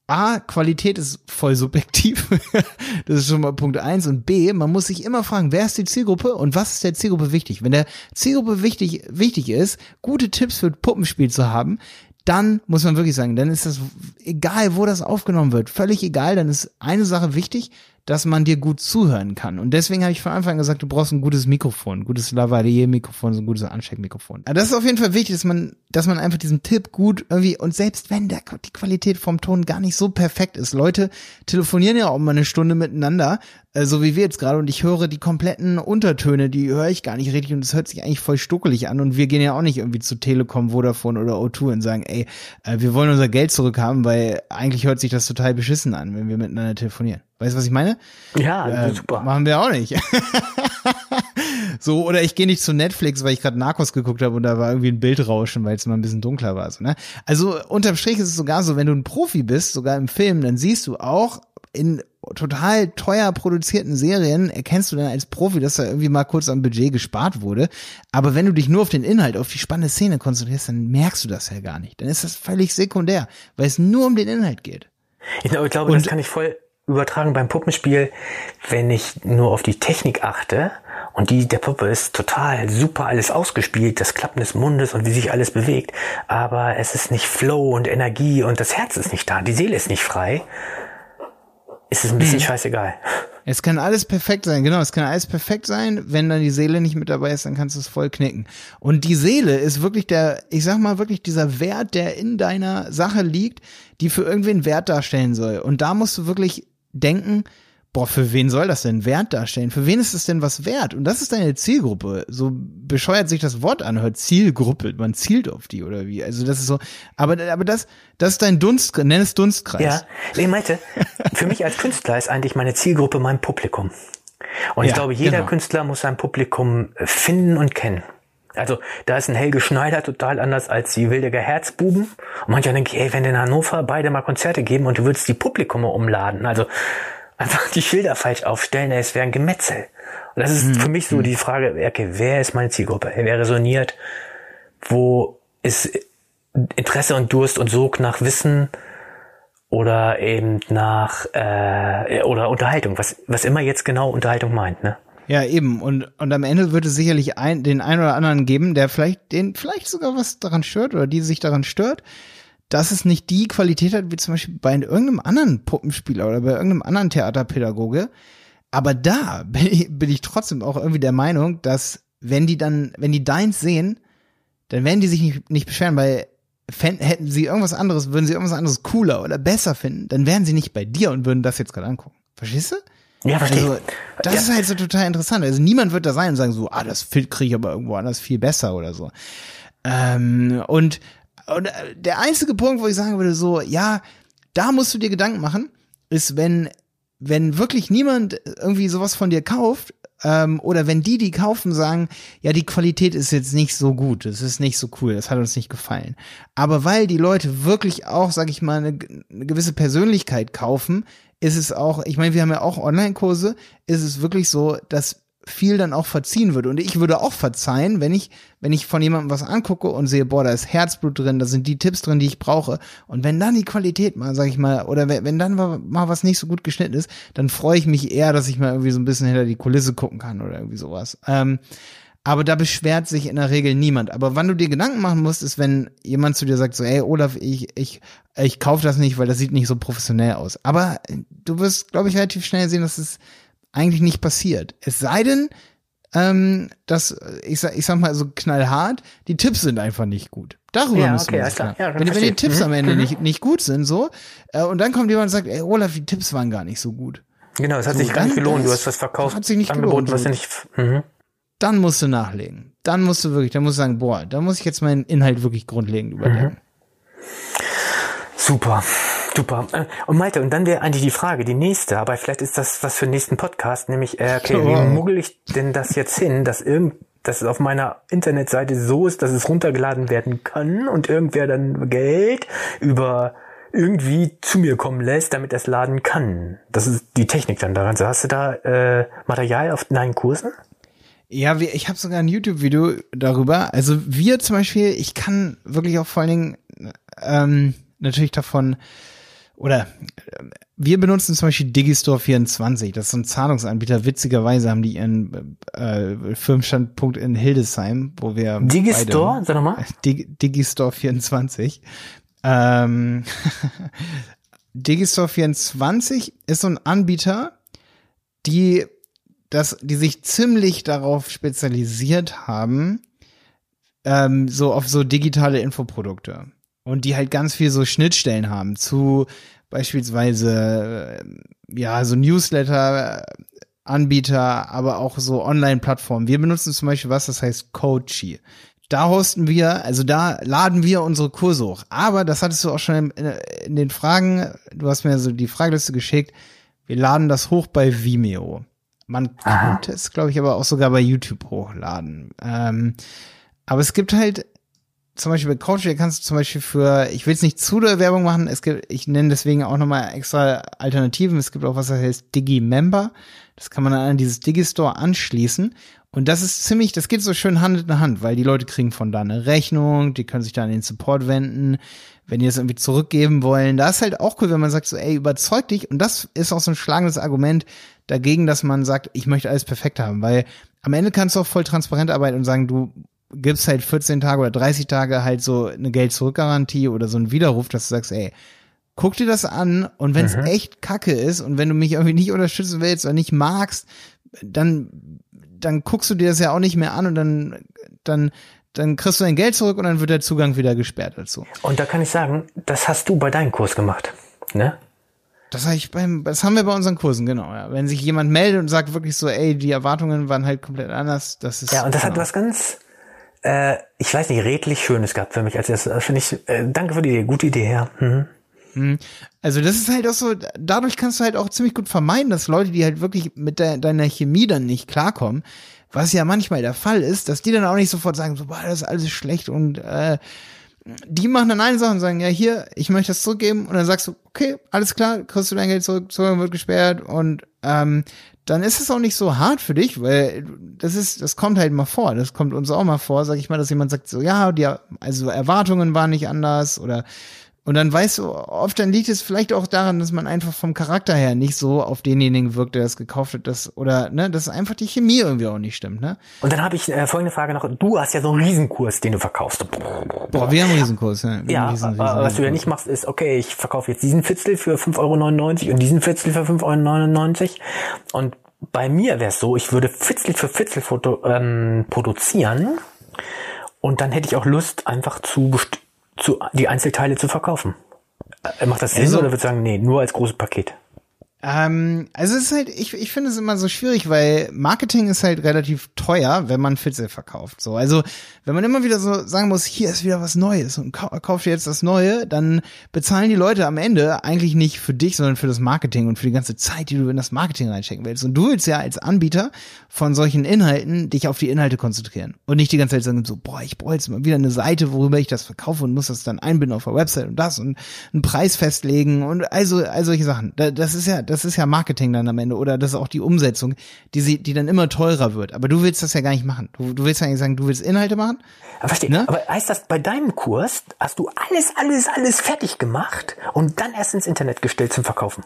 A, Qualität ist voll subjektiv. das ist schon mal Punkt eins. Und B, man muss sich immer fragen, wer ist die Zielgruppe und was ist der Zielgruppe wichtig? Wenn der Zielgruppe wichtig, wichtig ist, gute Tipps für Puppenspiel zu haben, dann muss man wirklich sagen, dann ist das egal, wo das aufgenommen wird, völlig egal, dann ist eine Sache wichtig, dass man dir gut zuhören kann. Und deswegen habe ich von Anfang an gesagt, du brauchst ein gutes Mikrofon, ein gutes Lavalier-Mikrofon, so ein gutes Ansteckmikrofon. Aber das ist auf jeden Fall wichtig, dass man, dass man einfach diesen Tipp gut irgendwie, und selbst wenn der, die Qualität vom Ton gar nicht so perfekt ist, Leute telefonieren ja auch mal eine Stunde miteinander, äh, so wie wir jetzt gerade, und ich höre die kompletten Untertöne, die höre ich gar nicht richtig und es hört sich eigentlich voll stuckelig an und wir gehen ja auch nicht irgendwie zu Telekom, Vodafone oder O2 und sagen, ey, äh, wir wollen unser Geld zurückhaben, weil eigentlich hört sich das total beschissen an, wenn wir miteinander telefonieren. Weißt du, was ich meine? Ja, äh, super. Machen wir auch nicht. so, oder ich gehe nicht zu Netflix, weil ich gerade Narcos geguckt habe und da war irgendwie ein Bildrauschen, weil es mal ein bisschen dunkler war. So, ne? Also unterm Strich ist es sogar so, wenn du ein Profi bist, sogar im Film, dann siehst du auch in total teuer produzierten Serien erkennst du dann als Profi, dass da irgendwie mal kurz am Budget gespart wurde. Aber wenn du dich nur auf den Inhalt, auf die spannende Szene konzentrierst, dann merkst du das ja gar nicht. Dann ist das völlig sekundär, weil es nur um den Inhalt geht. Ich glaube, und, das kann ich voll übertragen beim Puppenspiel, wenn ich nur auf die Technik achte und die der Puppe ist total super alles ausgespielt, das Klappen des Mundes und wie sich alles bewegt, aber es ist nicht Flow und Energie und das Herz ist nicht da, die Seele ist nicht frei, ist es ein bisschen hm. scheißegal. Es kann alles perfekt sein, genau, es kann alles perfekt sein. Wenn dann die Seele nicht mit dabei ist, dann kannst du es voll knicken. Und die Seele ist wirklich der, ich sag mal wirklich dieser Wert, der in deiner Sache liegt, die für irgendwen Wert darstellen soll. Und da musst du wirklich denken, boah, für wen soll das denn Wert darstellen? Für wen ist es denn was wert? Und das ist deine Zielgruppe. So bescheuert sich das Wort anhört. Zielgruppe. Man zielt auf die oder wie? Also das ist so, aber, aber das, das ist dein Dunst, nenn es Dunstkreis. Ja, ich meinte, für mich als Künstler ist eigentlich meine Zielgruppe mein Publikum. Und ich ja, glaube, jeder genau. Künstler muss sein Publikum finden und kennen. Also da ist ein Helge Schneider total anders als die Wildeger Herzbuben. Und manchmal denke ich, ey, wenn in Hannover beide mal Konzerte geben und du würdest die Publikum umladen, also einfach die Schilder falsch aufstellen, es wäre ein Gemetzel. Und das ist mhm. für mich so die Frage, okay, wer ist meine Zielgruppe? Wer resoniert? Wo ist Interesse und Durst und Sog nach Wissen oder eben nach äh, oder Unterhaltung, was, was immer jetzt genau Unterhaltung meint, ne? Ja, eben. Und, und am Ende wird es sicherlich ein, den einen oder anderen geben, der vielleicht, den vielleicht sogar was daran stört oder die sich daran stört dass es nicht die Qualität hat, wie zum Beispiel bei irgendeinem anderen Puppenspieler oder bei irgendeinem anderen Theaterpädagoge. Aber da bin ich, bin ich trotzdem auch irgendwie der Meinung, dass wenn die dann, wenn die deins sehen, dann werden die sich nicht, nicht beschweren, weil hätten sie irgendwas anderes, würden sie irgendwas anderes cooler oder besser finden, dann wären sie nicht bei dir und würden das jetzt gerade angucken. Verstehst du? Ja, verstehe. Also, das ja. ist halt so total interessant. Also niemand wird da sein und sagen so, ah, das kriege ich aber irgendwo anders viel besser oder so. Ähm, und und äh, der einzige Punkt, wo ich sagen würde, so, ja, da musst du dir Gedanken machen, ist, wenn, wenn wirklich niemand irgendwie sowas von dir kauft, ähm, oder wenn die, die kaufen, sagen, ja, die Qualität ist jetzt nicht so gut, es ist nicht so cool, das hat uns nicht gefallen. Aber weil die Leute wirklich auch, sag ich mal, eine, eine gewisse Persönlichkeit kaufen, ist es auch, ich meine, wir haben ja auch Online-Kurse, ist es wirklich so, dass viel dann auch verziehen würde. Und ich würde auch verzeihen, wenn ich, wenn ich von jemandem was angucke und sehe, boah, da ist Herzblut drin, da sind die Tipps drin, die ich brauche. Und wenn dann die Qualität mal, sag ich mal, oder wenn dann mal was nicht so gut geschnitten ist, dann freue ich mich eher, dass ich mal irgendwie so ein bisschen hinter die Kulisse gucken kann oder irgendwie sowas. Ähm, aber da beschwert sich in der Regel niemand. Aber wann du dir Gedanken machen musst, ist, wenn jemand zu dir sagt, so, ey, Olaf, ich, ich, ich kauf das nicht, weil das sieht nicht so professionell aus. Aber du wirst, glaube ich, relativ schnell sehen, dass es eigentlich nicht passiert. Es sei denn, ähm, dass, ich sag, ich sag mal so knallhart, die Tipps sind einfach nicht gut. Darüber ja, müssen okay, wir klar. Ja, wenn, wenn die Tipps mhm. am Ende mhm. nicht, nicht gut sind, so, äh, und dann kommt jemand und sagt, ey, Olaf, die Tipps waren gar nicht so gut. Genau, es hat so, sich gar nicht gelohnt, du hast was verkauft, hat sich nicht angeboten, gelohnt, was du nicht, mhm. Dann musst du nachlegen. Dann musst du wirklich, dann musst du sagen, boah, da muss ich jetzt meinen Inhalt wirklich grundlegend überdenken. Mhm. Super. Super. Äh, und Malte, und dann wäre eigentlich die Frage, die nächste, aber vielleicht ist das was für den nächsten Podcast, nämlich, äh, okay, wie muggel ich denn das jetzt hin, dass irgend, dass es auf meiner Internetseite so ist, dass es runtergeladen werden kann und irgendwer dann Geld über irgendwie zu mir kommen lässt, damit es laden kann. Das ist die Technik dann daran. So, hast du da äh, Material auf deinen Kursen? Ja, ich habe sogar ein YouTube-Video darüber. Also wir zum Beispiel, ich kann wirklich auch vor allen Dingen ähm, natürlich davon oder äh, wir benutzen zum Beispiel Digistore 24, das ist so ein Zahlungsanbieter. Witzigerweise haben die ihren äh, Firmenstandpunkt in Hildesheim, wo wir Digistore, sag nochmal. Dig, Digistore 24. Ähm, Digistore 24 ist so ein Anbieter, die das, die sich ziemlich darauf spezialisiert haben, ähm, so auf so digitale Infoprodukte und die halt ganz viel so Schnittstellen haben zu beispielsweise äh, ja so Newsletter Anbieter, aber auch so Online-Plattformen. Wir benutzen zum Beispiel was, das heißt Coachy. Da hosten wir, also da laden wir unsere Kurse hoch. Aber das hattest du auch schon in, in den Fragen, du hast mir so die Frageliste geschickt. Wir laden das hoch bei Vimeo. Man Aha. könnte es, glaube ich, aber auch sogar bei YouTube hochladen. Ähm, aber es gibt halt zum Beispiel bei Coaching kannst du zum Beispiel für, ich will jetzt nicht zu der Werbung machen, es gibt, ich nenne deswegen auch nochmal extra Alternativen. Es gibt auch was, das heißt Digi-Member. Das kann man dann an dieses Digi-Store anschließen. Und das ist ziemlich, das geht so schön Hand in Hand, weil die Leute kriegen von da eine Rechnung, die können sich da an den Support wenden, wenn die es irgendwie zurückgeben wollen. Da ist halt auch cool, wenn man sagt so, ey, überzeug dich. Und das ist auch so ein schlagendes Argument dagegen, dass man sagt, ich möchte alles perfekt haben, weil am Ende kannst du auch voll transparent arbeiten und sagen, du gibst halt 14 Tage oder 30 Tage halt so eine Geld-Zurück-Garantie oder so einen Widerruf, dass du sagst, ey, guck dir das an und wenn es mhm. echt kacke ist und wenn du mich irgendwie nicht unterstützen willst oder nicht magst, dann, dann guckst du dir das ja auch nicht mehr an und dann, dann, dann kriegst du dein Geld zurück und dann wird der Zugang wieder gesperrt dazu. Und da kann ich sagen, das hast du bei deinem Kurs gemacht, ne? Das habe ich beim, das haben wir bei unseren Kursen, genau, ja. Wenn sich jemand meldet und sagt wirklich so, ey, die Erwartungen waren halt komplett anders, das ist. Ja, und das genau. hat was ganz, äh, ich weiß nicht, redlich Schönes gehabt für mich. Also das äh, finde ich, äh, danke für die Idee, gute Idee, ja. Mhm. mhm. Also das ist halt auch so, dadurch kannst du halt auch ziemlich gut vermeiden, dass Leute, die halt wirklich mit de deiner Chemie dann nicht klarkommen, was ja manchmal der Fall ist, dass die dann auch nicht sofort sagen, so, boah, das ist alles schlecht und äh, die machen dann eine Sache und sagen, ja, hier, ich möchte das zurückgeben und dann sagst du, okay, alles klar, kriegst du dein Geld zurück, Zugang wird gesperrt und ähm, dann ist es auch nicht so hart für dich, weil das ist, das kommt halt mal vor. Das kommt uns auch mal vor, sag ich mal, dass jemand sagt so, ja, die, also Erwartungen waren nicht anders oder und dann weißt du, oft dann liegt es vielleicht auch daran, dass man einfach vom Charakter her nicht so auf denjenigen wirkt, der das gekauft hat, dass, oder, ne, dass einfach die Chemie irgendwie auch nicht stimmt, ne? Und dann habe ich äh, folgende Frage noch. Du hast ja so einen Riesenkurs, den du verkaufst. Boah, wir haben einen Riesenkurs, ja. Ja, riesen, riesen, was du ja nicht machst, ist, okay, ich verkaufe jetzt diesen Fitzel für 5,99 Euro und diesen Fitzel für 5,99 Euro. Und bei mir wäre es so, ich würde Fitzel für Fitzel foto, ähm, produzieren und dann hätte ich auch Lust, einfach zu zu, die Einzelteile zu verkaufen. Äh, macht das Sinn also, oder würde sagen, nee, nur als großes Paket? Ähm, also es ist halt, ich, ich finde es immer so schwierig, weil Marketing ist halt relativ teuer, wenn man Fitzel verkauft. So, also wenn man immer wieder so sagen muss, hier ist wieder was Neues und kau kauf jetzt das Neue, dann bezahlen die Leute am Ende eigentlich nicht für dich, sondern für das Marketing und für die ganze Zeit, die du in das Marketing reinstecken willst. Und du willst ja als Anbieter von solchen Inhalten dich auf die Inhalte konzentrieren und nicht die ganze Zeit sagen so, boah, ich brauche jetzt mal wieder eine Seite, worüber ich das verkaufe und muss das dann einbinden auf der Website und das und einen Preis festlegen und also all solche Sachen. Das ist ja das ist ja Marketing dann am Ende oder das ist auch die Umsetzung, die sie, die dann immer teurer wird. Aber du willst das ja gar nicht machen. Du, du willst ja eigentlich sagen, du willst Inhalte machen. Aber verstehe. Ne? Aber heißt das, bei deinem Kurs hast du alles, alles, alles fertig gemacht und dann erst ins Internet gestellt zum Verkaufen?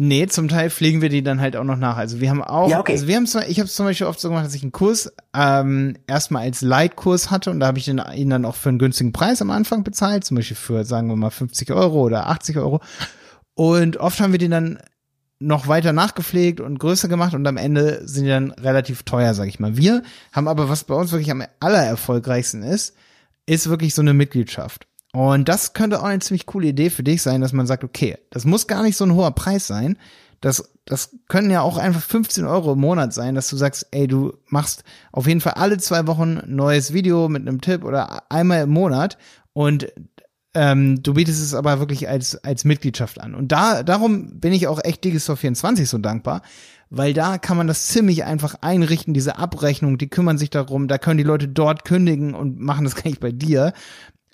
Nee, zum Teil pflegen wir die dann halt auch noch nach. Also wir haben auch, ja, okay. also wir haben ich habe es zum Beispiel oft so gemacht, dass ich einen Kurs ähm, erstmal als Leitkurs hatte und da habe ich den, ihn dann auch für einen günstigen Preis am Anfang bezahlt, zum Beispiel für, sagen wir mal, 50 Euro oder 80 Euro. Und oft haben wir den dann noch weiter nachgepflegt und größer gemacht und am Ende sind die dann relativ teuer, sag ich mal. Wir haben aber, was bei uns wirklich am allererfolgreichsten ist, ist wirklich so eine Mitgliedschaft. Und das könnte auch eine ziemlich coole Idee für dich sein, dass man sagt, okay, das muss gar nicht so ein hoher Preis sein. Das, das können ja auch einfach 15 Euro im Monat sein, dass du sagst, ey, du machst auf jeden Fall alle zwei Wochen ein neues Video mit einem Tipp oder einmal im Monat und ähm, du bietest es aber wirklich als, als Mitgliedschaft an. Und da, darum bin ich auch echt Digistore 24 so dankbar, weil da kann man das ziemlich einfach einrichten, diese Abrechnung, die kümmern sich darum, da können die Leute dort kündigen und machen das gar nicht bei dir.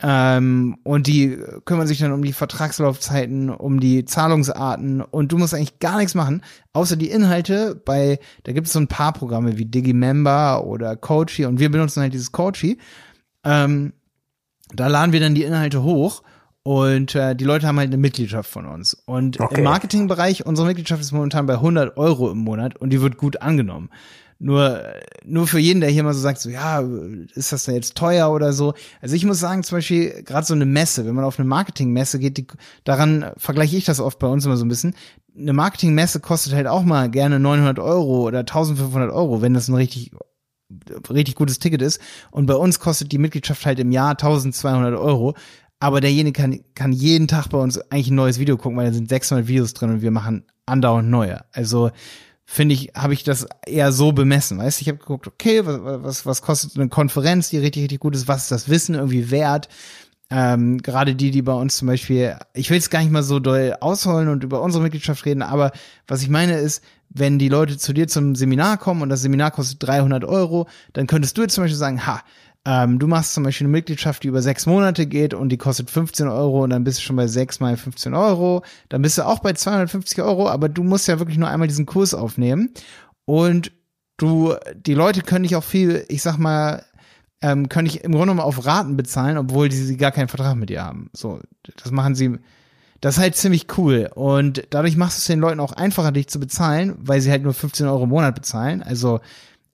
Ähm, und die kümmern sich dann um die Vertragslaufzeiten, um die Zahlungsarten und du musst eigentlich gar nichts machen, außer die Inhalte bei, da gibt es so ein paar Programme wie Digimember oder Coachy und wir benutzen halt dieses Coachy. Ähm, da laden wir dann die Inhalte hoch und äh, die Leute haben halt eine Mitgliedschaft von uns. Und okay. im Marketingbereich, unsere Mitgliedschaft ist momentan bei 100 Euro im Monat und die wird gut angenommen. Nur, nur für jeden, der hier mal so sagt, so, ja, ist das denn jetzt teuer oder so? Also ich muss sagen, zum Beispiel, gerade so eine Messe, wenn man auf eine Marketingmesse geht, die, daran vergleiche ich das oft bei uns immer so ein bisschen. Eine Marketingmesse kostet halt auch mal gerne 900 Euro oder 1500 Euro, wenn das ein richtig richtig gutes Ticket ist. Und bei uns kostet die Mitgliedschaft halt im Jahr 1200 Euro. Aber derjenige kann, kann jeden Tag bei uns eigentlich ein neues Video gucken, weil da sind 600 Videos drin und wir machen andauernd neue. Also finde ich, habe ich das eher so bemessen. Weißt ich habe geguckt, okay, was, was, was kostet eine Konferenz, die richtig, richtig gut ist, was ist das Wissen irgendwie wert? Ähm, Gerade die, die bei uns zum Beispiel, ich will es gar nicht mal so doll ausholen und über unsere Mitgliedschaft reden, aber was ich meine ist, wenn die Leute zu dir zum Seminar kommen und das Seminar kostet 300 Euro, dann könntest du jetzt zum Beispiel sagen, ha, ähm, du machst zum Beispiel eine Mitgliedschaft, die über sechs Monate geht und die kostet 15 Euro und dann bist du schon bei sechs mal 15 Euro. Dann bist du auch bei 250 Euro, aber du musst ja wirklich nur einmal diesen Kurs aufnehmen. Und du, die Leute können dich auch viel, ich sag mal, ähm, können dich im Grunde genommen auf Raten bezahlen, obwohl die, sie gar keinen Vertrag mit dir haben. So, das machen sie. Das ist halt ziemlich cool. Und dadurch machst du es den Leuten auch einfacher, dich zu bezahlen, weil sie halt nur 15 Euro im Monat bezahlen. Also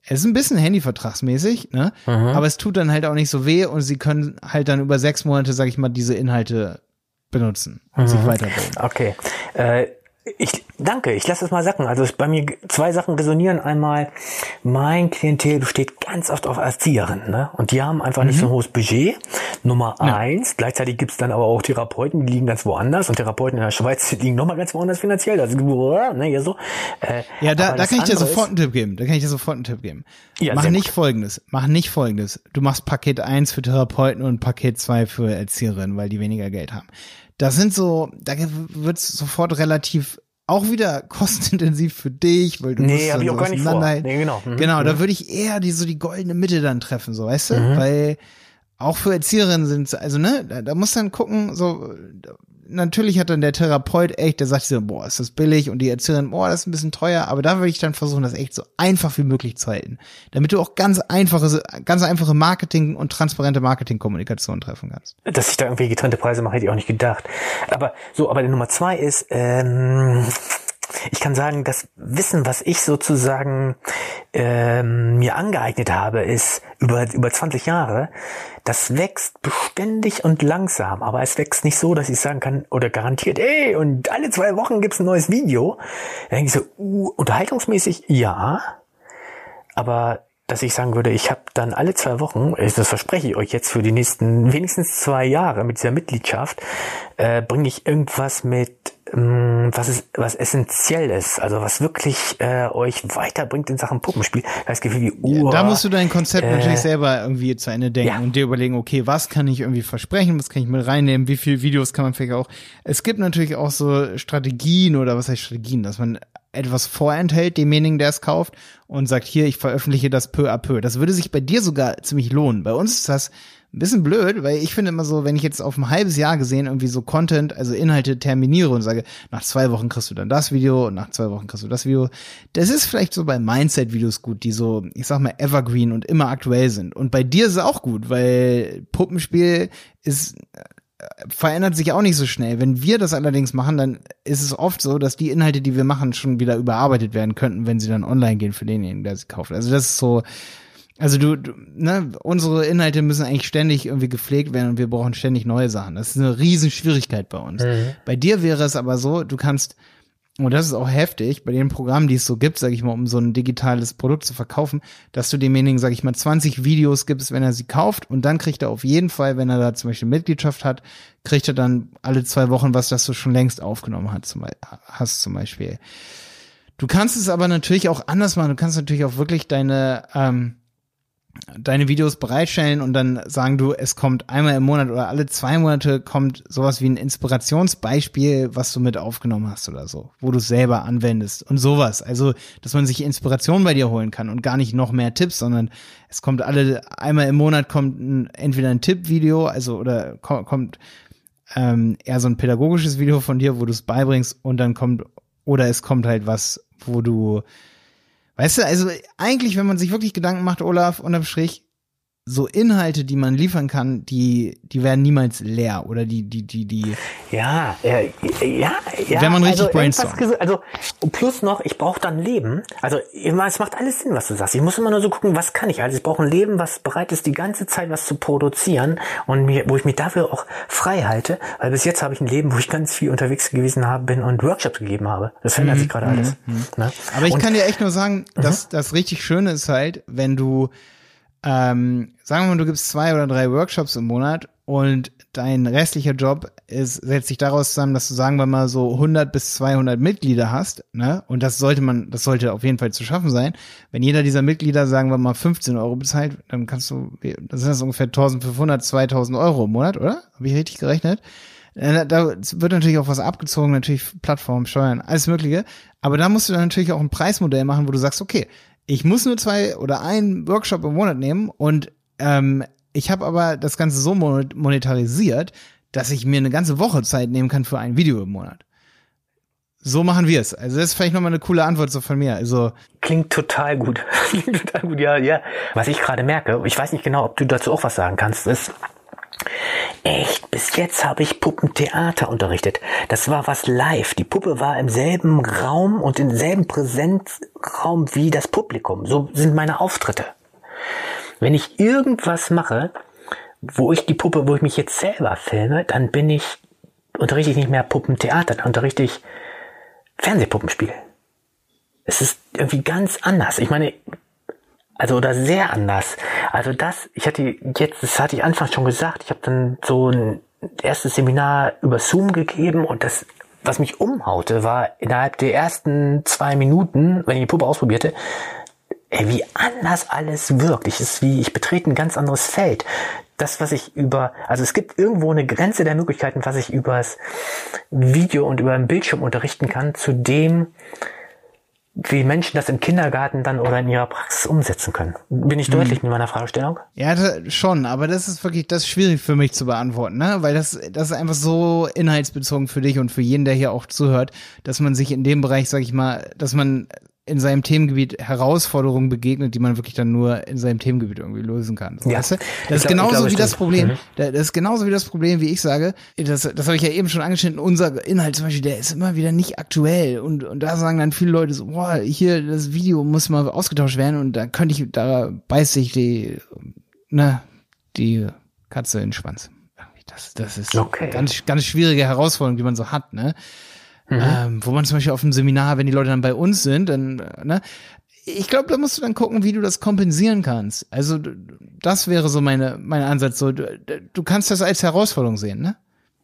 es ist ein bisschen Handyvertragsmäßig, ne? Mhm. Aber es tut dann halt auch nicht so weh und sie können halt dann über sechs Monate, sag ich mal, diese Inhalte benutzen und mhm. sich weiterbilden. Okay. Äh, ich danke, ich lasse es mal sacken. Also bei mir zwei Sachen resonieren. Einmal, mein Klientel besteht ganz oft auf Erzieherinnen, ne? Und die haben einfach mhm. nicht so ein hohes Budget. Nummer ja. eins. Gleichzeitig gibt's dann aber auch Therapeuten, die liegen ganz woanders. Und Therapeuten in der Schweiz liegen nochmal ganz woanders finanziell. Also, ne, hier so. Äh, ja, da, da kann ich dir sofort einen Tipp geben. Da kann ich dir sofort einen Tipp geben. Ja, Mach nicht gut. folgendes. Mach nicht folgendes. Du machst Paket eins für Therapeuten und Paket zwei für Erzieherinnen, weil die weniger Geld haben. Das sind so, da wird es sofort relativ auch wieder kostenintensiv für dich, weil du nee, musst hab ich auch gar nicht vor. Nee, genau. Mhm. Genau, da mhm. würde ich eher die so die goldene Mitte dann treffen, so weißt du, mhm. weil auch für Erzieherinnen sind also ne, da, da muss dann gucken, so natürlich hat dann der Therapeut echt, der sagt so, boah, ist das billig und die Erzählerin, boah, das ist ein bisschen teuer, aber da würde ich dann versuchen, das echt so einfach wie möglich zu halten, damit du auch ganz einfache, ganz einfache Marketing und transparente Marketingkommunikation treffen kannst. Dass ich da irgendwie getrennte Preise mache, hätte ich auch nicht gedacht. Aber so, aber die Nummer zwei ist, ähm, ich kann sagen, das Wissen, was ich sozusagen ähm, mir angeeignet habe, ist über, über 20 Jahre, das wächst beständig und langsam, aber es wächst nicht so, dass ich sagen kann oder garantiert, ey, und alle zwei Wochen gibt's ein neues Video. Da denke ich so, uh, unterhaltungsmäßig ja, aber dass ich sagen würde, ich habe dann alle zwei Wochen, das verspreche ich euch jetzt für die nächsten wenigstens zwei Jahre mit dieser Mitgliedschaft, äh, bringe ich irgendwas mit, was ist was essentiell ist, also was wirklich äh, euch weiterbringt in Sachen Puppenspiel. Das Gefühl wie Uhr. Da musst du dein Konzept äh, natürlich selber irgendwie zu Ende denken ja. und dir überlegen, okay, was kann ich irgendwie versprechen, was kann ich mit reinnehmen, wie viele Videos kann man vielleicht auch. Es gibt natürlich auch so Strategien oder was heißt Strategien, dass man etwas vorenthält, demjenigen, der es kauft, und sagt, hier, ich veröffentliche das peu à peu. Das würde sich bei dir sogar ziemlich lohnen. Bei uns ist das ein bisschen blöd, weil ich finde immer so, wenn ich jetzt auf ein halbes Jahr gesehen irgendwie so Content, also Inhalte terminiere und sage, nach zwei Wochen kriegst du dann das Video und nach zwei Wochen kriegst du das Video, das ist vielleicht so bei Mindset-Videos gut, die so, ich sag mal, evergreen und immer aktuell sind. Und bei dir ist es auch gut, weil Puppenspiel ist verändert sich auch nicht so schnell. Wenn wir das allerdings machen, dann ist es oft so, dass die Inhalte, die wir machen, schon wieder überarbeitet werden könnten, wenn sie dann online gehen für denjenigen, der sie kauft. Also das ist so, also du, du ne, unsere Inhalte müssen eigentlich ständig irgendwie gepflegt werden und wir brauchen ständig neue Sachen. Das ist eine riesen Schwierigkeit bei uns. Mhm. Bei dir wäre es aber so, du kannst und das ist auch heftig, bei den Programmen, die es so gibt, sage ich mal, um so ein digitales Produkt zu verkaufen, dass du demjenigen, sage ich mal, 20 Videos gibst, wenn er sie kauft und dann kriegt er auf jeden Fall, wenn er da zum Beispiel Mitgliedschaft hat, kriegt er dann alle zwei Wochen was, das du schon längst aufgenommen hast, zum, hast zum Beispiel. Du kannst es aber natürlich auch anders machen. Du kannst natürlich auch wirklich deine, ähm, deine Videos bereitstellen und dann sagen du, es kommt einmal im Monat oder alle zwei Monate kommt sowas wie ein Inspirationsbeispiel, was du mit aufgenommen hast oder so, wo du selber anwendest und sowas. Also, dass man sich Inspiration bei dir holen kann und gar nicht noch mehr Tipps, sondern es kommt alle, einmal im Monat kommt ein, entweder ein Tippvideo, also oder kommt ähm, eher so ein pädagogisches Video von dir, wo du es beibringst und dann kommt, oder es kommt halt was, wo du Weißt du, also eigentlich, wenn man sich wirklich Gedanken macht, Olaf, unterm Strich, so Inhalte, die man liefern kann, die, die werden niemals leer oder die, die, die, die. Ja, äh, ja, ja. Wenn man richtig also, brainstormt. Also, plus noch, ich brauche dann Leben. Also, es macht alles Sinn, was du sagst. Ich muss immer nur so gucken, was kann ich. Also, ich brauche ein Leben, was bereit ist, die ganze Zeit was zu produzieren und mir, wo ich mich dafür auch frei halte. Weil bis jetzt habe ich ein Leben, wo ich ganz viel unterwegs gewesen habe, bin und Workshops gegeben habe. Das verändert mhm. sich gerade alles. Mhm. Ne? Aber ich und, kann dir echt nur sagen, dass mhm. das richtig Schöne ist halt, wenn du ähm, sagen wir mal, du gibst zwei oder drei Workshops im Monat und dein restlicher Job ist, setzt sich daraus zusammen, dass du sagen wir mal so 100 bis 200 Mitglieder hast, ne? Und das sollte man, das sollte auf jeden Fall zu schaffen sein. Wenn jeder dieser Mitglieder, sagen wir mal 15 Euro bezahlt, dann kannst du, das sind das ungefähr 1500, 2000 Euro im Monat, oder? Habe ich richtig gerechnet? Äh, da wird natürlich auch was abgezogen, natürlich Plattformen, Steuern, alles Mögliche. Aber da musst du dann natürlich auch ein Preismodell machen, wo du sagst, okay, ich muss nur zwei oder einen Workshop im Monat nehmen und ähm, ich habe aber das Ganze so monetarisiert, dass ich mir eine ganze Woche Zeit nehmen kann für ein Video im Monat. So machen wir es. Also das ist vielleicht nochmal eine coole Antwort so von mir. Also klingt total gut. klingt total gut. Ja, ja. Was ich gerade merke, ich weiß nicht genau, ob du dazu auch was sagen kannst, ist, Echt, bis jetzt habe ich Puppentheater unterrichtet. Das war was live. Die Puppe war im selben Raum und im selben Präsenzraum wie das Publikum. So sind meine Auftritte. Wenn ich irgendwas mache, wo ich die Puppe, wo ich mich jetzt selber filme, dann bin ich, unterrichte ich nicht mehr Puppentheater, dann unterrichte ich Fernsehpuppenspiel. Es ist irgendwie ganz anders. Ich meine, also oder sehr anders. Also das, ich hatte jetzt, das hatte ich anfangs schon gesagt, ich habe dann so ein erstes Seminar über Zoom gegeben und das, was mich umhaute, war innerhalb der ersten zwei Minuten, wenn ich die Puppe ausprobierte, ey, wie anders alles wirkt. Ich ist wie, ich betrete ein ganz anderes Feld. Das, was ich über, also es gibt irgendwo eine Grenze der Möglichkeiten, was ich übers Video und über den Bildschirm unterrichten kann, zu dem, wie Menschen das im Kindergarten dann oder in ihrer Praxis umsetzen können. Bin ich deutlich hm. mit meiner Fragestellung? Ja, schon, aber das ist wirklich, das ist schwierig für mich zu beantworten, ne? Weil das, das ist einfach so inhaltsbezogen für dich und für jeden, der hier auch zuhört, dass man sich in dem Bereich, sag ich mal, dass man in seinem Themengebiet Herausforderungen begegnet, die man wirklich dann nur in seinem Themengebiet irgendwie lösen kann. So, ja. weißt du? Das ist glaub, genauso wie das Problem, mhm. das ist genauso wie das Problem, wie ich sage, das, das habe ich ja eben schon angeschnitten, unser Inhalt zum Beispiel, der ist immer wieder nicht aktuell und, und da sagen dann viele Leute so, boah, hier, das Video muss mal ausgetauscht werden und da könnte ich, da beißt sich die, ne, die Katze in den Schwanz. Das, das ist okay. ganz, ganz schwierige Herausforderung, die man so hat, ne? Mhm. Ähm, wo man zum Beispiel auf dem Seminar, wenn die Leute dann bei uns sind, dann, äh, ne, ich glaube, da musst du dann gucken, wie du das kompensieren kannst. Also das wäre so meine mein Ansatz. So, du, du kannst das als Herausforderung sehen, ne?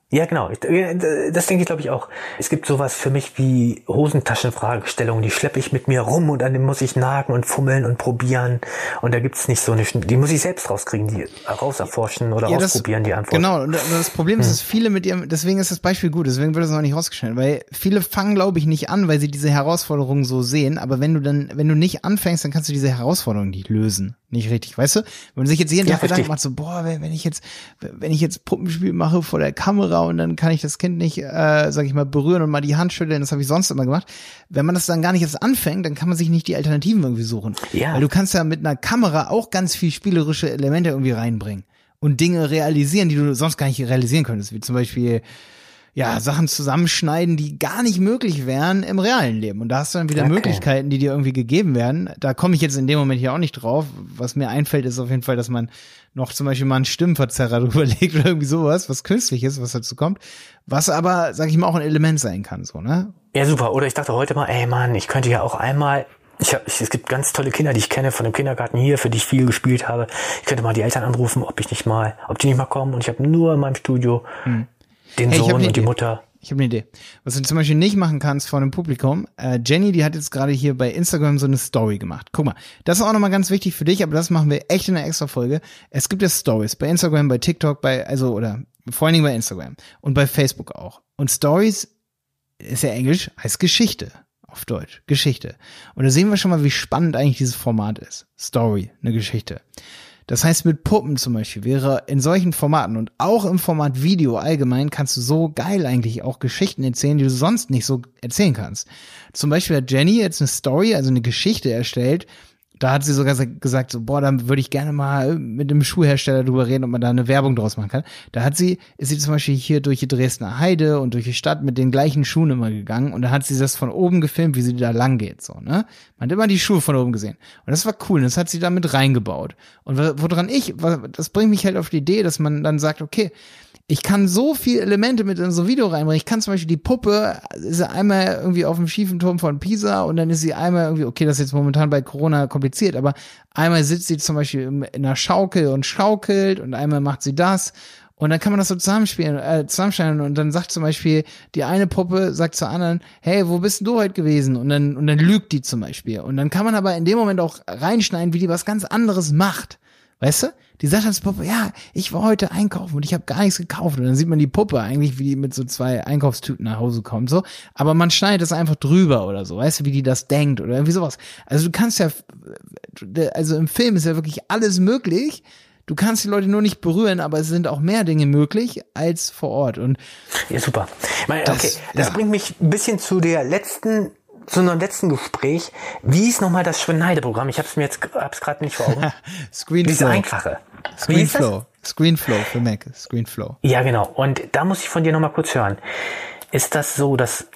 Ja, genau. Das denke ich, glaube ich, auch. Es gibt sowas für mich wie Hosentaschenfragestellungen, die schleppe ich mit mir rum und dann muss ich nagen und fummeln und probieren. Und da gibt's nicht so eine, die muss ich selbst rauskriegen, die rauserforschen oder ja, ausprobieren, die Antwort. Genau, und das Problem ist, hm. dass viele mit ihrem, deswegen ist das Beispiel gut, deswegen wird das noch nicht rausgestellt, weil viele fangen, glaube ich, nicht an, weil sie diese Herausforderungen so sehen, aber wenn du dann, wenn du nicht anfängst, dann kannst du diese Herausforderungen nicht lösen nicht richtig, weißt du? Wenn man sich jetzt jeden Tag ja, Gedanken macht, so, boah, wenn, ich jetzt, wenn ich jetzt Puppenspiel mache vor der Kamera und dann kann ich das Kind nicht, äh, sag ich mal, berühren und mal die Hand schütteln, das habe ich sonst immer gemacht. Wenn man das dann gar nicht jetzt anfängt, dann kann man sich nicht die Alternativen irgendwie suchen. Ja. Weil du kannst ja mit einer Kamera auch ganz viel spielerische Elemente irgendwie reinbringen und Dinge realisieren, die du sonst gar nicht realisieren könntest, wie zum Beispiel ja, Sachen zusammenschneiden, die gar nicht möglich wären im realen Leben. Und da hast du dann wieder okay. Möglichkeiten, die dir irgendwie gegeben werden. Da komme ich jetzt in dem Moment hier auch nicht drauf. Was mir einfällt, ist auf jeden Fall, dass man noch zum Beispiel mal einen Stimmenverzerrer drüber legt oder irgendwie sowas, was künstlich ist, was dazu kommt. Was aber, sag ich mal, auch ein Element sein kann, so, ne? Ja, super. Oder ich dachte heute mal, ey Mann, ich könnte ja auch einmal ich hab, ich, es gibt ganz tolle Kinder, die ich kenne von dem Kindergarten hier, für die ich viel gespielt habe. Ich könnte mal die Eltern anrufen, ob ich nicht mal, ob die nicht mal kommen. Und ich habe nur in meinem Studio hm den hey, Sohn und die Mutter. Ich habe eine Idee. Was du zum Beispiel nicht machen kannst vor einem Publikum, äh, Jenny, die hat jetzt gerade hier bei Instagram so eine Story gemacht. Guck mal, das ist auch nochmal ganz wichtig für dich, aber das machen wir echt in einer extra Folge. Es gibt ja Stories bei Instagram, bei TikTok, bei, also, oder vor allen Dingen bei Instagram und bei Facebook auch. Und Stories ist ja Englisch, heißt Geschichte auf Deutsch. Geschichte. Und da sehen wir schon mal, wie spannend eigentlich dieses Format ist. Story, eine Geschichte. Das heißt, mit Puppen zum Beispiel wäre in solchen Formaten und auch im Format Video allgemein kannst du so geil eigentlich auch Geschichten erzählen, die du sonst nicht so erzählen kannst. Zum Beispiel hat Jenny jetzt eine Story, also eine Geschichte erstellt, da hat sie sogar gesagt, so, boah, dann würde ich gerne mal mit dem Schuhhersteller drüber reden, ob man da eine Werbung draus machen kann. Da hat sie, ist sie zum Beispiel hier durch die Dresdner Heide und durch die Stadt mit den gleichen Schuhen immer gegangen und da hat sie das von oben gefilmt, wie sie da lang geht, so, ne? Man hat immer die Schuhe von oben gesehen. Und das war cool, das hat sie da mit reingebaut. Und woran ich, das bringt mich halt auf die Idee, dass man dann sagt, okay, ich kann so viele Elemente mit in so ein Video reinbringen. Ich kann zum Beispiel die Puppe, ist sie einmal irgendwie auf dem schiefen Turm von Pisa und dann ist sie einmal irgendwie, okay, das ist jetzt momentan bei Corona kompliziert, aber einmal sitzt sie zum Beispiel in einer Schaukel und schaukelt und einmal macht sie das. Und dann kann man das so zusammenspielen, äh, zusammenstellen und dann sagt zum Beispiel die eine Puppe sagt zur anderen, hey, wo bist denn du heute gewesen? Und dann, und dann lügt die zum Beispiel. Und dann kann man aber in dem Moment auch reinschneiden, wie die was ganz anderes macht. Weißt du? Die sagt als Puppe, ja, ich war heute einkaufen und ich habe gar nichts gekauft. Und dann sieht man die Puppe eigentlich, wie die mit so zwei Einkaufstüten nach Hause kommt, so. Aber man schneidet es einfach drüber oder so. Weißt du, wie die das denkt oder irgendwie sowas. Also du kannst ja, also im Film ist ja wirklich alles möglich. Du kannst die Leute nur nicht berühren, aber es sind auch mehr Dinge möglich als vor Ort. Und ja, super. okay, das, das ja. bringt mich ein bisschen zu der letzten zu einem letzten Gespräch. Wie ist nochmal das Schneideprogramm? Ich habe es mir jetzt hab's gerade nicht vor Augen. Screenflow. Diese einfache. Screenflow. Screenflow für Mac. Screenflow. Ja, genau. Und da muss ich von dir nochmal kurz hören. Ist das so, dass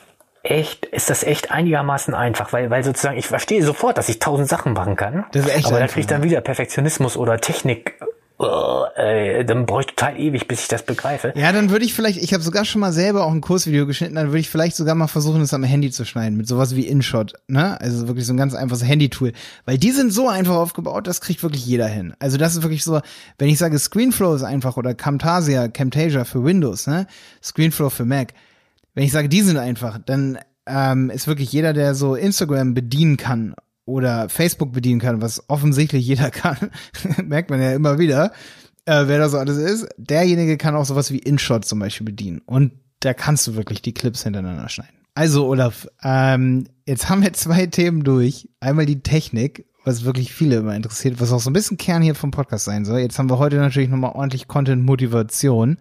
echt, ist das echt einigermaßen einfach, weil, weil sozusagen, ich verstehe sofort, dass ich tausend Sachen machen kann. Das ist echt aber da kriege ich dann wieder Perfektionismus oder Technik oh, ey, dann brauche ich total ewig, bis ich das begreife. Ja, dann würde ich vielleicht, ich habe sogar schon mal selber auch ein Kursvideo geschnitten, dann würde ich vielleicht sogar mal versuchen, das am Handy zu schneiden, mit sowas wie InShot, ne? Also wirklich so ein ganz einfaches Handy-Tool. Weil die sind so einfach aufgebaut, das kriegt wirklich jeder hin. Also das ist wirklich so, wenn ich sage, Screenflow ist einfach oder Camtasia, Camtasia für Windows, ne? Screenflow für Mac. Wenn ich sage, die sind einfach, dann ähm, ist wirklich jeder, der so Instagram bedienen kann oder Facebook bedienen kann, was offensichtlich jeder kann, merkt man ja immer wieder, äh, wer da so alles ist, derjenige kann auch sowas wie InShot zum Beispiel bedienen. Und da kannst du wirklich die Clips hintereinander schneiden. Also, Olaf, ähm, jetzt haben wir zwei Themen durch. Einmal die Technik, was wirklich viele immer interessiert, was auch so ein bisschen Kern hier vom Podcast sein soll. Jetzt haben wir heute natürlich nochmal ordentlich Content-Motivation.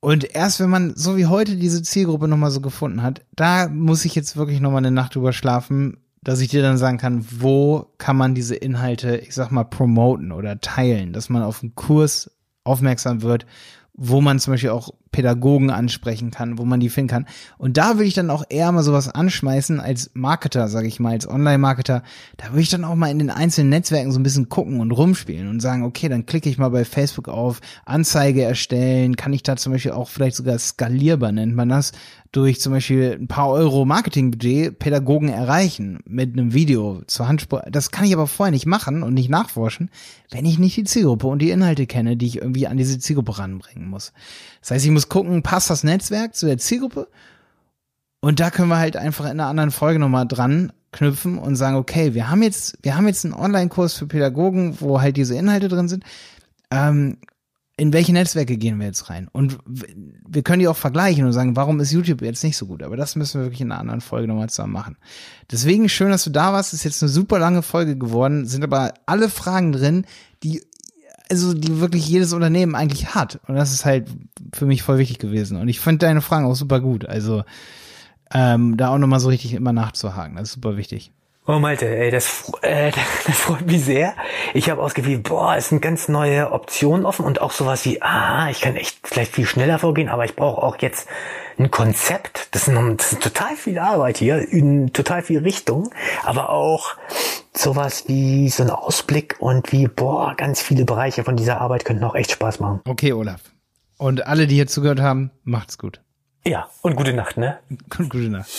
Und erst wenn man so wie heute diese Zielgruppe nochmal so gefunden hat, da muss ich jetzt wirklich nochmal eine Nacht drüber schlafen, dass ich dir dann sagen kann, wo kann man diese Inhalte, ich sag mal, promoten oder teilen, dass man auf einen Kurs aufmerksam wird, wo man zum Beispiel auch Pädagogen ansprechen kann, wo man die finden kann. Und da würde ich dann auch eher mal sowas anschmeißen als Marketer, sage ich mal, als Online-Marketer. Da würde ich dann auch mal in den einzelnen Netzwerken so ein bisschen gucken und rumspielen und sagen, okay, dann klicke ich mal bei Facebook auf Anzeige erstellen. Kann ich da zum Beispiel auch vielleicht sogar skalierbar nennt man das, durch zum Beispiel ein paar Euro Marketingbudget Pädagogen erreichen mit einem Video zur Handspur. Das kann ich aber vorher nicht machen und nicht nachforschen, wenn ich nicht die Zielgruppe und die Inhalte kenne, die ich irgendwie an diese Zielgruppe ranbringen muss. Das heißt, ich muss gucken, passt das Netzwerk zu der Zielgruppe? Und da können wir halt einfach in einer anderen Folge nochmal dran knüpfen und sagen, okay, wir haben jetzt, wir haben jetzt einen Online-Kurs für Pädagogen, wo halt diese Inhalte drin sind. Ähm, in welche Netzwerke gehen wir jetzt rein? Und wir können die auch vergleichen und sagen, warum ist YouTube jetzt nicht so gut? Aber das müssen wir wirklich in einer anderen Folge nochmal zusammen machen. Deswegen schön, dass du da warst. Ist jetzt eine super lange Folge geworden, sind aber alle Fragen drin, die also die wirklich jedes Unternehmen eigentlich hat. Und das ist halt für mich voll wichtig gewesen. Und ich fand deine Fragen auch super gut. Also ähm, da auch nochmal so richtig immer nachzuhaken. Das ist super wichtig. Oh Malte, ey, das, äh, das freut mich sehr. Ich habe ausgewählt, boah, es sind ganz neue Optionen offen und auch sowas wie, ah, ich kann echt vielleicht viel schneller vorgehen, aber ich brauche auch jetzt ein Konzept. Das ist, das ist total viel Arbeit hier, in total viel Richtung, aber auch sowas wie so ein Ausblick und wie, boah, ganz viele Bereiche von dieser Arbeit könnten auch echt Spaß machen. Okay, Olaf. Und alle, die hier zugehört haben, macht's gut. Ja, und gute Nacht, ne? gute Nacht.